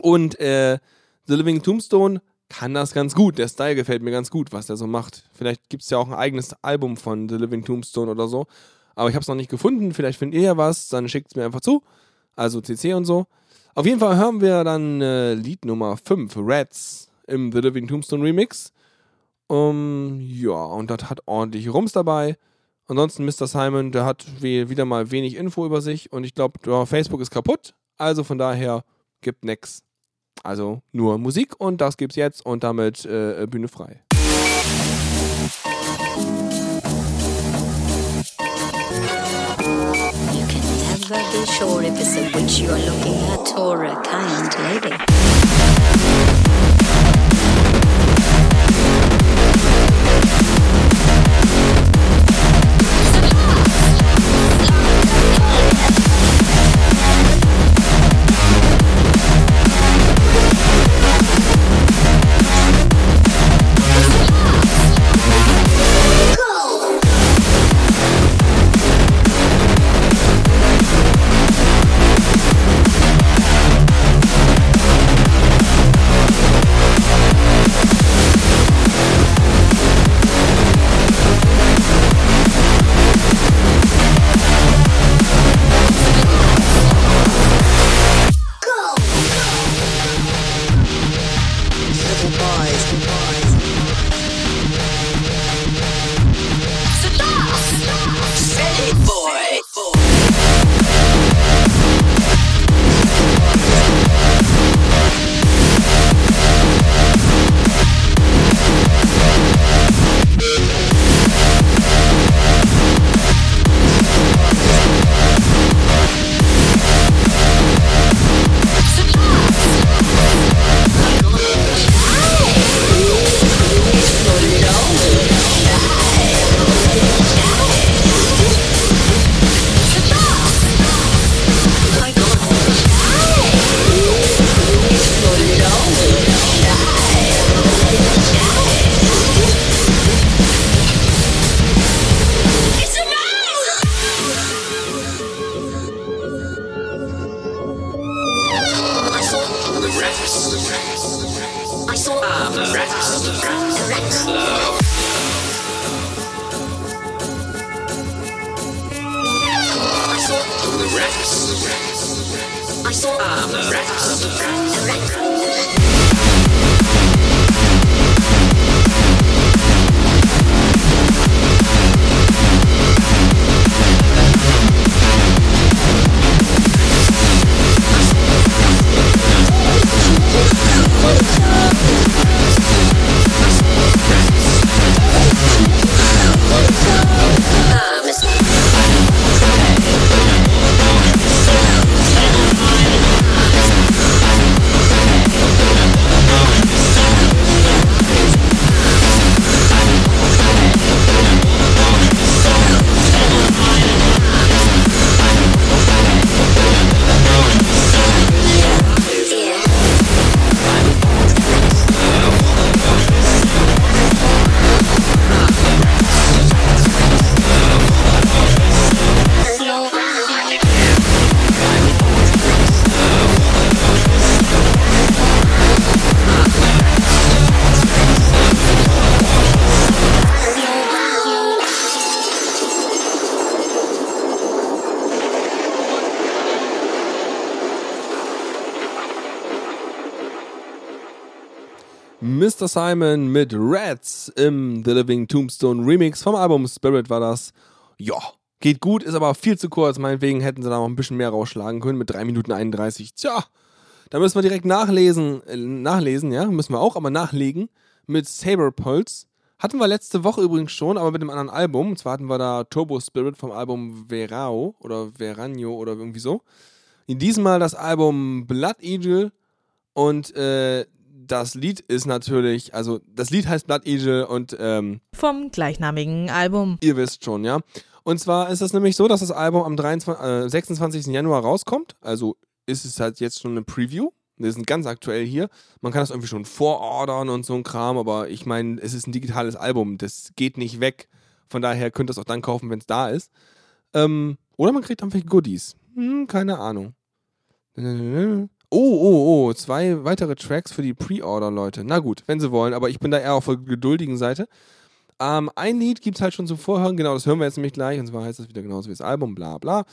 Und äh, The Living Tombstone kann das ganz gut. Der Style gefällt mir ganz gut, was der so macht. Vielleicht gibt es ja auch ein eigenes Album von The Living Tombstone oder so. Aber ich habe es noch nicht gefunden. Vielleicht findet ihr ja was, dann schickt es mir einfach zu. Also CC und so. Auf jeden Fall hören wir dann äh, Lied Nummer 5, Rats, im The Living Tombstone Remix. Um, ja, und das hat ordentlich Rums dabei. Ansonsten Mr. Simon, der hat wieder mal wenig Info über sich und ich glaube, Facebook ist kaputt. Also von daher gibt nix. Also nur Musik und das gibt's jetzt und damit äh, Bühne frei. You can never be sure if it's a witch you're looking at or a kind lady. Mr. Simon mit Rats im The Living Tombstone Remix vom Album Spirit war das. Ja, geht gut, ist aber viel zu kurz. Meinetwegen hätten sie da noch ein bisschen mehr rausschlagen können mit 3 Minuten 31. Tja, da müssen wir direkt nachlesen. Äh, nachlesen, ja, müssen wir auch, aber nachlegen mit Saber Pulse. Hatten wir letzte Woche übrigens schon, aber mit einem anderen Album. Und zwar hatten wir da Turbo Spirit vom Album Verao oder Verano oder irgendwie so. In diesem Mal das Album Blood Eagle und äh, das Lied ist natürlich, also das Lied heißt Blood Eagle und ähm, Vom gleichnamigen Album. ihr wisst schon, ja. Und zwar ist es nämlich so, dass das Album am 23, äh, 26. Januar rauskommt. Also ist es halt jetzt schon eine Preview. Wir sind ganz aktuell hier. Man kann das irgendwie schon vorordern und so ein Kram, aber ich meine, es ist ein digitales Album. Das geht nicht weg. Von daher könnt ihr es auch dann kaufen, wenn es da ist. Ähm, oder man kriegt einfach Goodies. Hm, keine Ahnung. Oh, oh, oh, zwei weitere Tracks für die Pre-Order, Leute. Na gut, wenn sie wollen, aber ich bin da eher auf der geduldigen Seite. Ähm, ein Lied gibt es halt schon zum Vorhören, genau, das hören wir jetzt nämlich gleich, und zwar heißt das wieder genauso wie das Album, bla bla.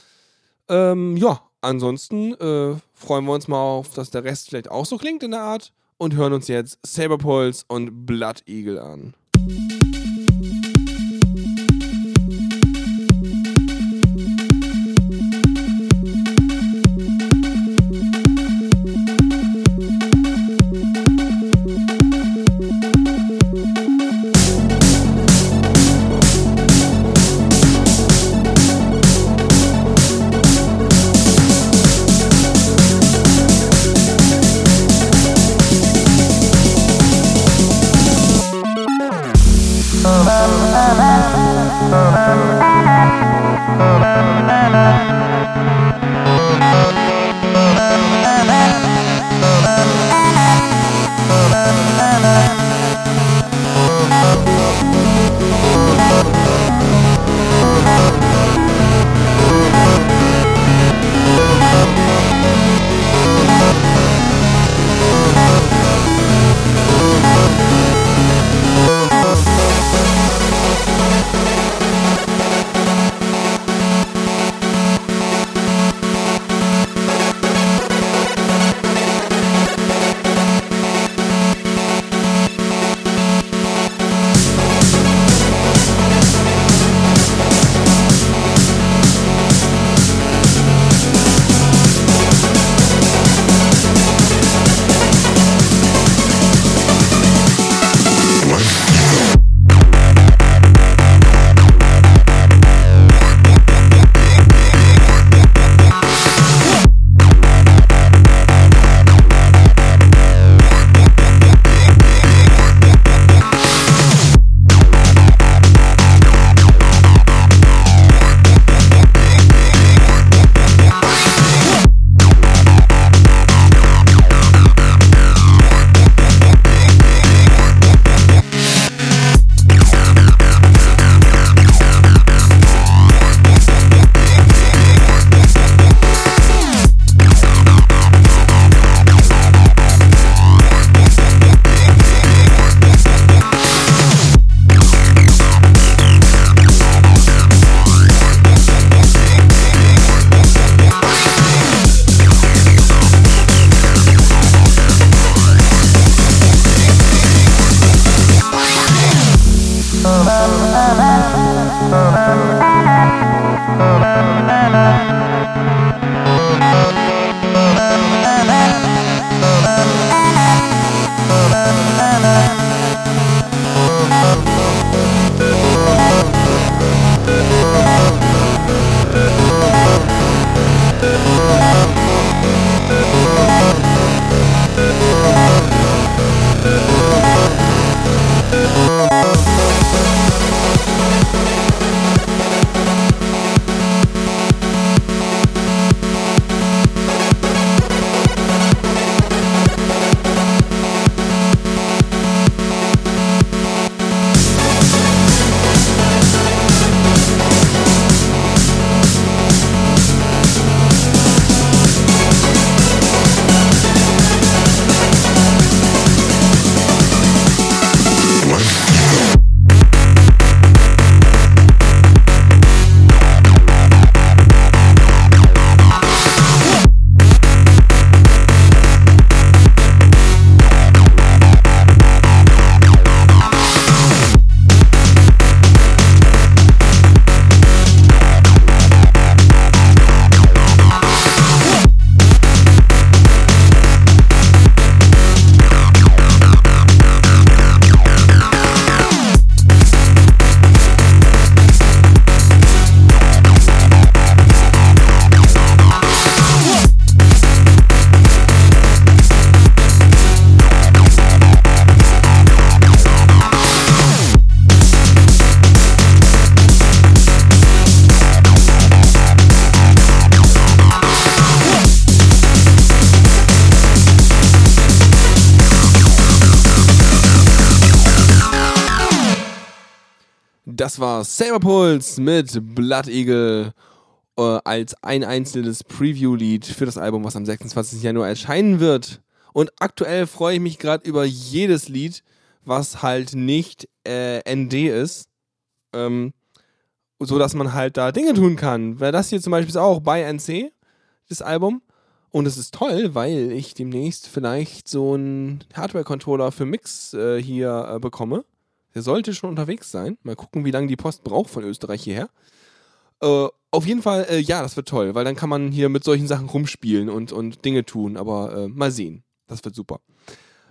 Ähm, ja, ansonsten äh, freuen wir uns mal auf, dass der Rest vielleicht auch so klingt in der Art und hören uns jetzt Saberpulse und Blood Eagle an. War Saberpulse mit Blood Eagle äh, als ein einzelnes Preview-Lied für das Album, was am 26. Januar erscheinen wird. Und aktuell freue ich mich gerade über jedes Lied, was halt nicht äh, ND ist. Ähm, so dass man halt da Dinge tun kann. Weil das hier zum Beispiel ist auch bei NC. das Album. Und es ist toll, weil ich demnächst vielleicht so einen Hardware-Controller für Mix äh, hier äh, bekomme. Der sollte schon unterwegs sein. Mal gucken, wie lange die Post braucht von Österreich hierher. Äh, auf jeden Fall, äh, ja, das wird toll, weil dann kann man hier mit solchen Sachen rumspielen und, und Dinge tun. Aber äh, mal sehen. Das wird super.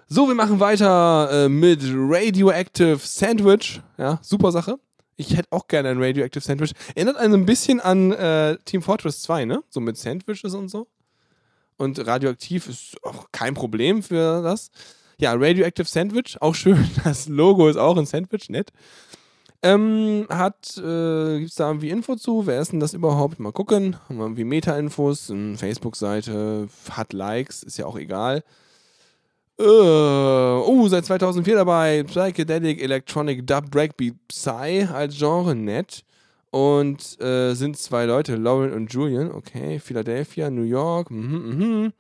So, wir machen weiter äh, mit Radioactive Sandwich. Ja, super Sache. Ich hätte auch gerne ein Radioactive Sandwich. Erinnert einen ein bisschen an äh, Team Fortress 2, ne? So mit Sandwiches und so. Und radioaktiv ist auch kein Problem für das. Ja, Radioactive Sandwich, auch schön. Das Logo ist auch ein Sandwich, nett. Ähm, hat, äh, gibt's da irgendwie Info zu? Wer ist denn das überhaupt? Mal gucken. Haben wir irgendwie Meta-Infos, eine Facebook-Seite, hat Likes, ist ja auch egal. Äh, oh, seit 2004 dabei. Psychedelic Electronic Dub Breakbeat Psy als Genre, nett. Und äh, sind zwei Leute, Lauren und Julian. Okay, Philadelphia, New York. Mhm, mhm.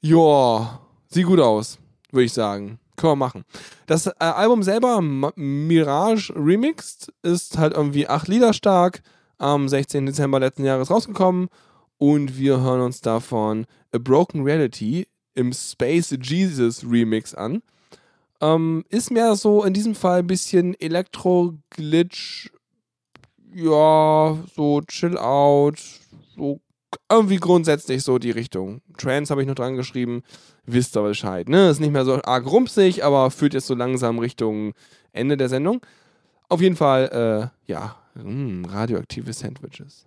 Ja, sieht gut aus, würde ich sagen. Können wir machen. Das äh, Album selber, Mirage Remixed, ist halt irgendwie acht Lieder stark. Am 16. Dezember letzten Jahres rausgekommen. Und wir hören uns davon A Broken Reality im Space Jesus Remix an. Ähm, ist mehr so in diesem Fall ein bisschen Elektro-Glitch, ja, so Chill Out, so irgendwie grundsätzlich so die Richtung. Trance habe ich noch dran geschrieben, wisst ihr Bescheid. Ne? Ist nicht mehr so arg rumpsig, aber führt jetzt so langsam Richtung Ende der Sendung. Auf jeden Fall, äh, ja, mh, radioaktive Sandwiches.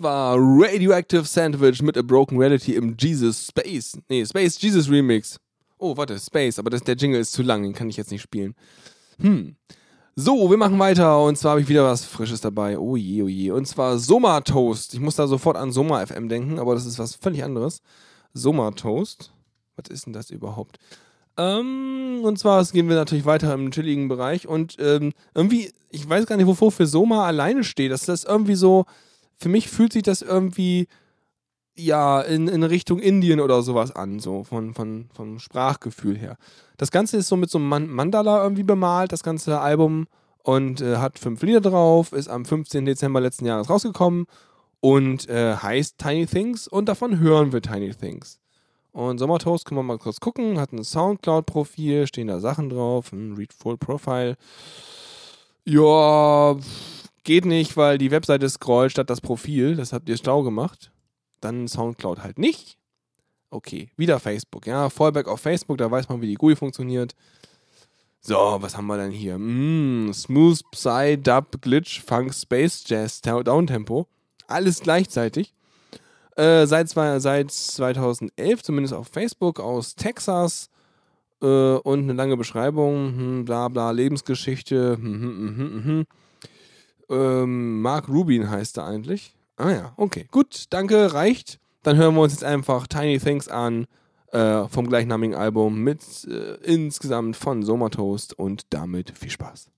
Das war Radioactive Sandwich mit A Broken Reality im Jesus Space. Nee, Space Jesus Remix. Oh, warte, Space, aber das, der Jingle ist zu lang, den kann ich jetzt nicht spielen. Hm. So, wir machen weiter und zwar habe ich wieder was Frisches dabei. Oh je, oh je. Und zwar Soma Toast. Ich muss da sofort an Soma FM denken, aber das ist was völlig anderes. Soma Toast. Was ist denn das überhaupt? Ähm, und zwar gehen wir natürlich weiter im chilligen Bereich und ähm, irgendwie, ich weiß gar nicht, wofür Soma alleine steht. Das ist irgendwie so, für mich fühlt sich das irgendwie ja in, in Richtung Indien oder sowas an, so von, von, vom Sprachgefühl her. Das Ganze ist so mit so einem Man Mandala irgendwie bemalt, das ganze Album und äh, hat fünf Lieder drauf, ist am 15. Dezember letzten Jahres rausgekommen und äh, heißt Tiny Things und davon hören wir Tiny Things. Und Sommertoast können wir mal kurz gucken, hat ein Soundcloud-Profil, stehen da Sachen drauf, ein Read Full Profile. Ja, geht nicht, weil die Webseite scrollt statt das Profil, das habt ihr schlau gemacht. Dann Soundcloud halt nicht. Okay, wieder Facebook, ja, Fallback auf Facebook, da weiß man, wie die GUI funktioniert. So, was haben wir denn hier? Mm, Smooth, Psy, Dub, Glitch, Funk, Space, Jazz, Downtempo. Alles gleichzeitig. Äh, seit, zwei, seit 2011, zumindest auf Facebook, aus Texas. Äh, und eine lange Beschreibung, hm, bla bla, Lebensgeschichte. Hm, hm, hm, hm, hm. Ähm, Mark Rubin heißt er eigentlich. Ah ja, okay. Gut, danke, reicht. Dann hören wir uns jetzt einfach Tiny Things an äh, vom gleichnamigen Album mit äh, insgesamt von Somatoast und damit viel Spaß.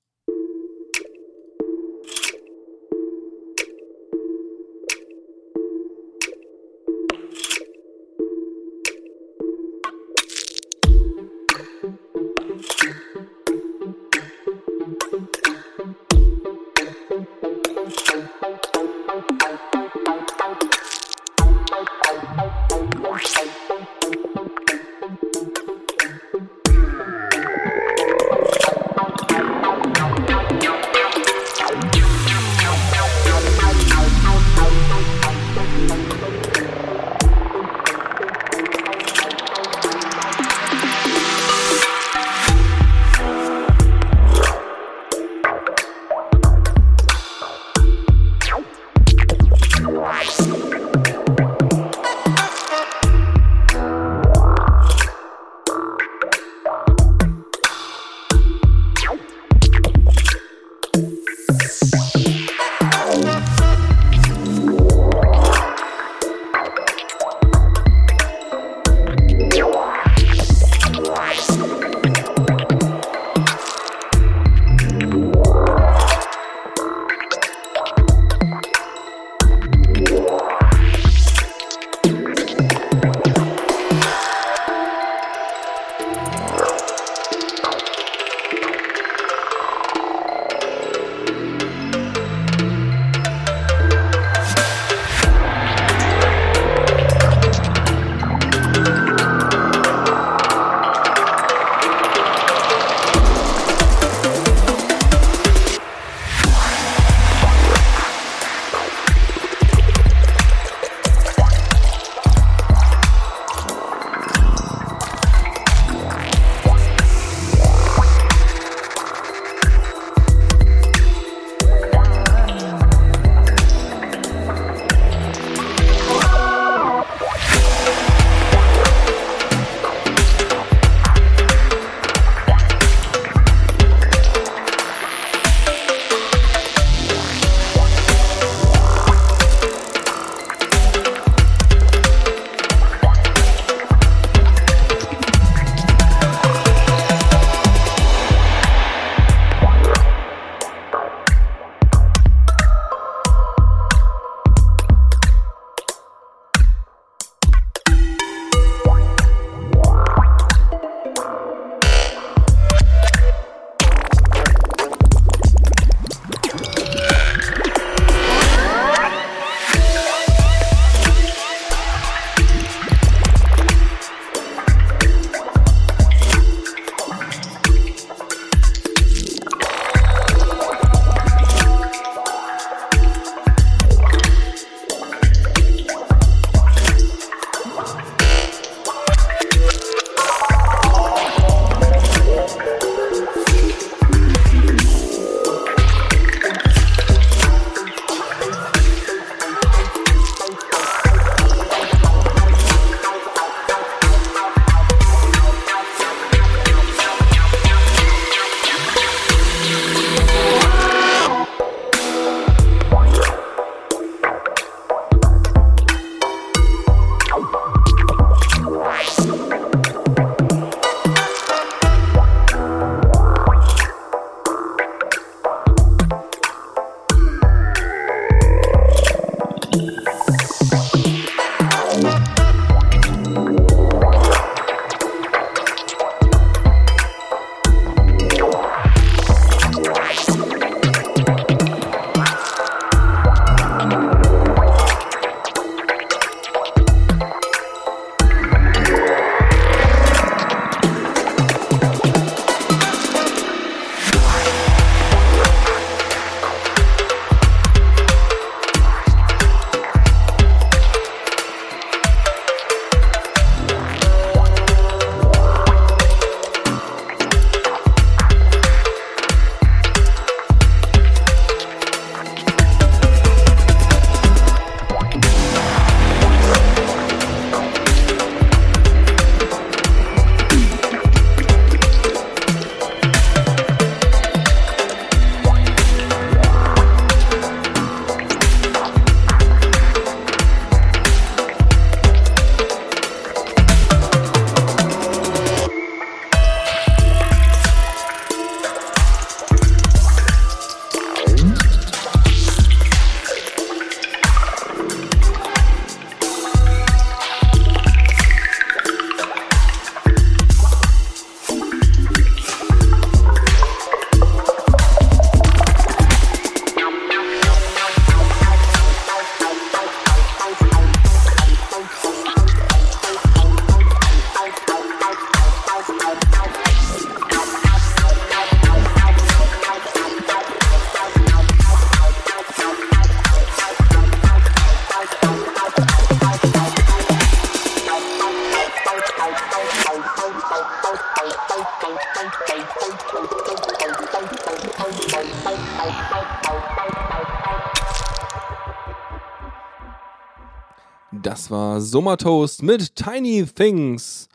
Sommertoast mit Tiny Things.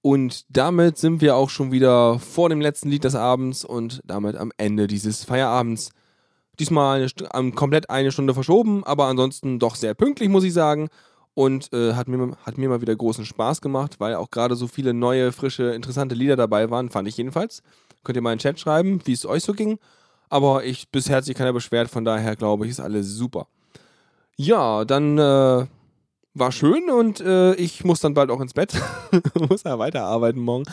Und damit sind wir auch schon wieder vor dem letzten Lied des Abends und damit am Ende dieses Feierabends. Diesmal eine, ähm, komplett eine Stunde verschoben, aber ansonsten doch sehr pünktlich, muss ich sagen. Und äh, hat, mir, hat mir mal wieder großen Spaß gemacht, weil auch gerade so viele neue, frische, interessante Lieder dabei waren, fand ich jedenfalls. Könnt ihr mal in den Chat schreiben, wie es euch so ging. Aber ich bisher hat sich keiner beschwert, von daher glaube ich, ist alles super. Ja, dann äh, war schön und äh, ich muss dann bald auch ins Bett. muss ja weiterarbeiten morgen.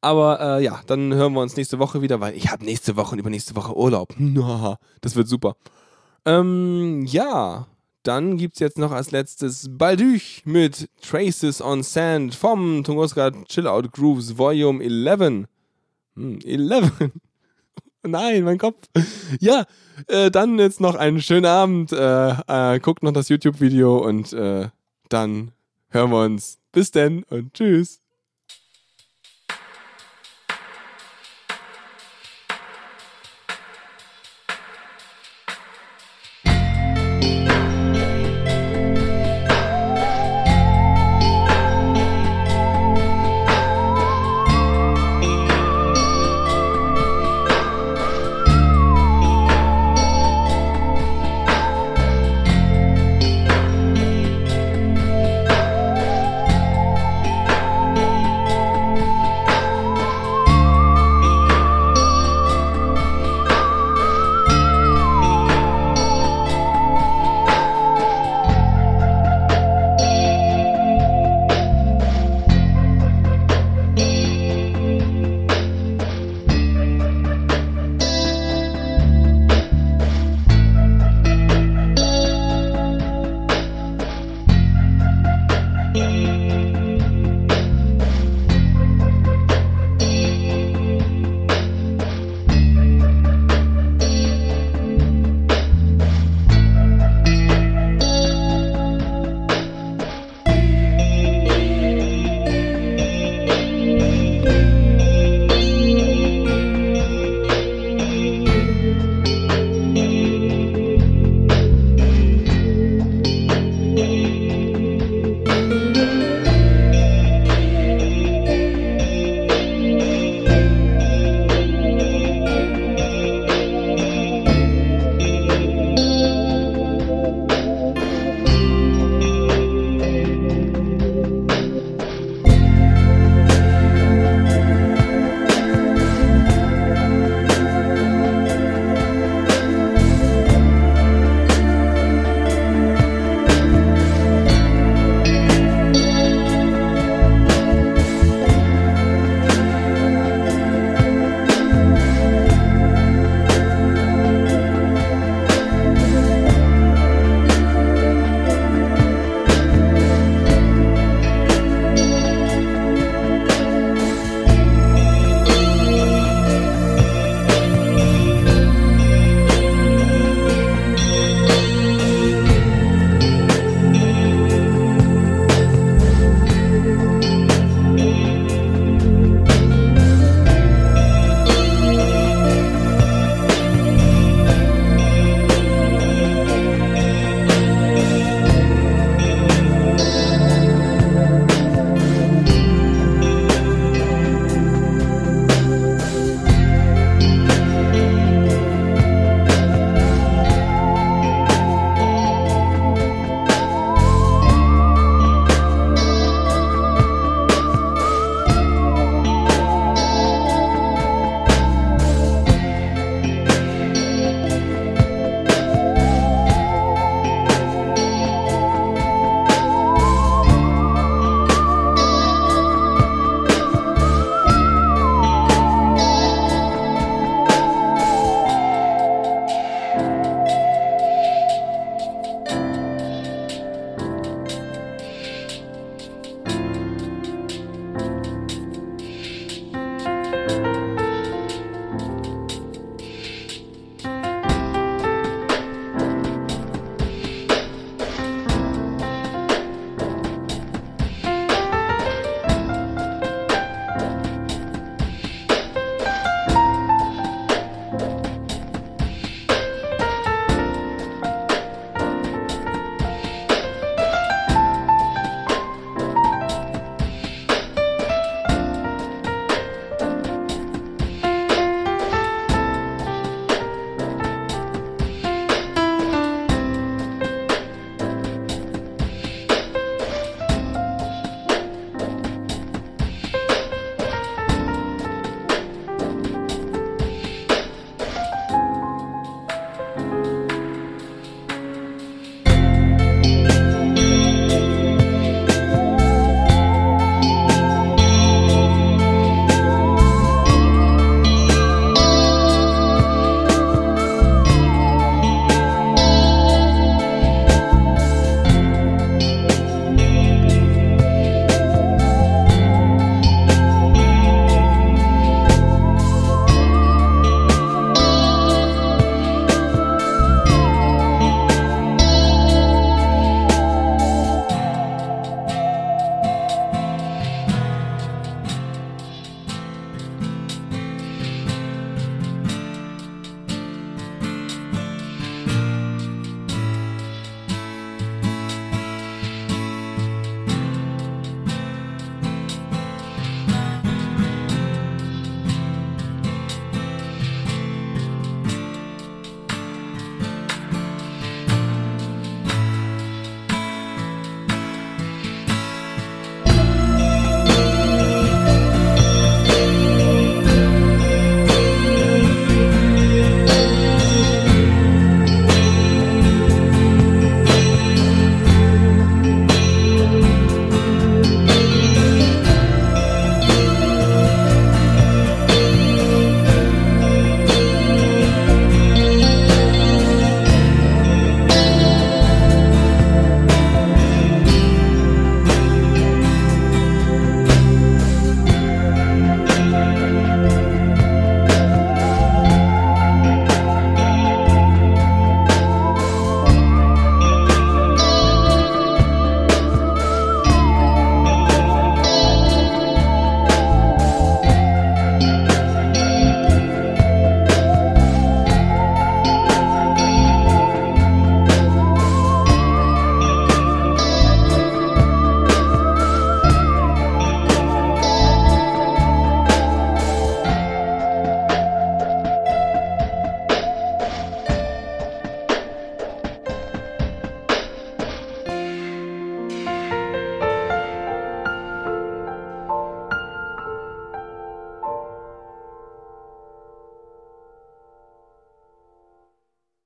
Aber äh, ja, dann hören wir uns nächste Woche wieder, weil ich habe nächste Woche und übernächste Woche Urlaub. Das wird super. Ähm, ja, dann gibt's jetzt noch als letztes Baldüch mit Traces on Sand vom Tunguska Chill Out Grooves Volume 11. Hm, 11. Nein, mein Kopf. Ja, äh, dann jetzt noch einen schönen Abend. Äh, äh, guckt noch das YouTube-Video und äh, dann hören wir uns. Bis denn und tschüss.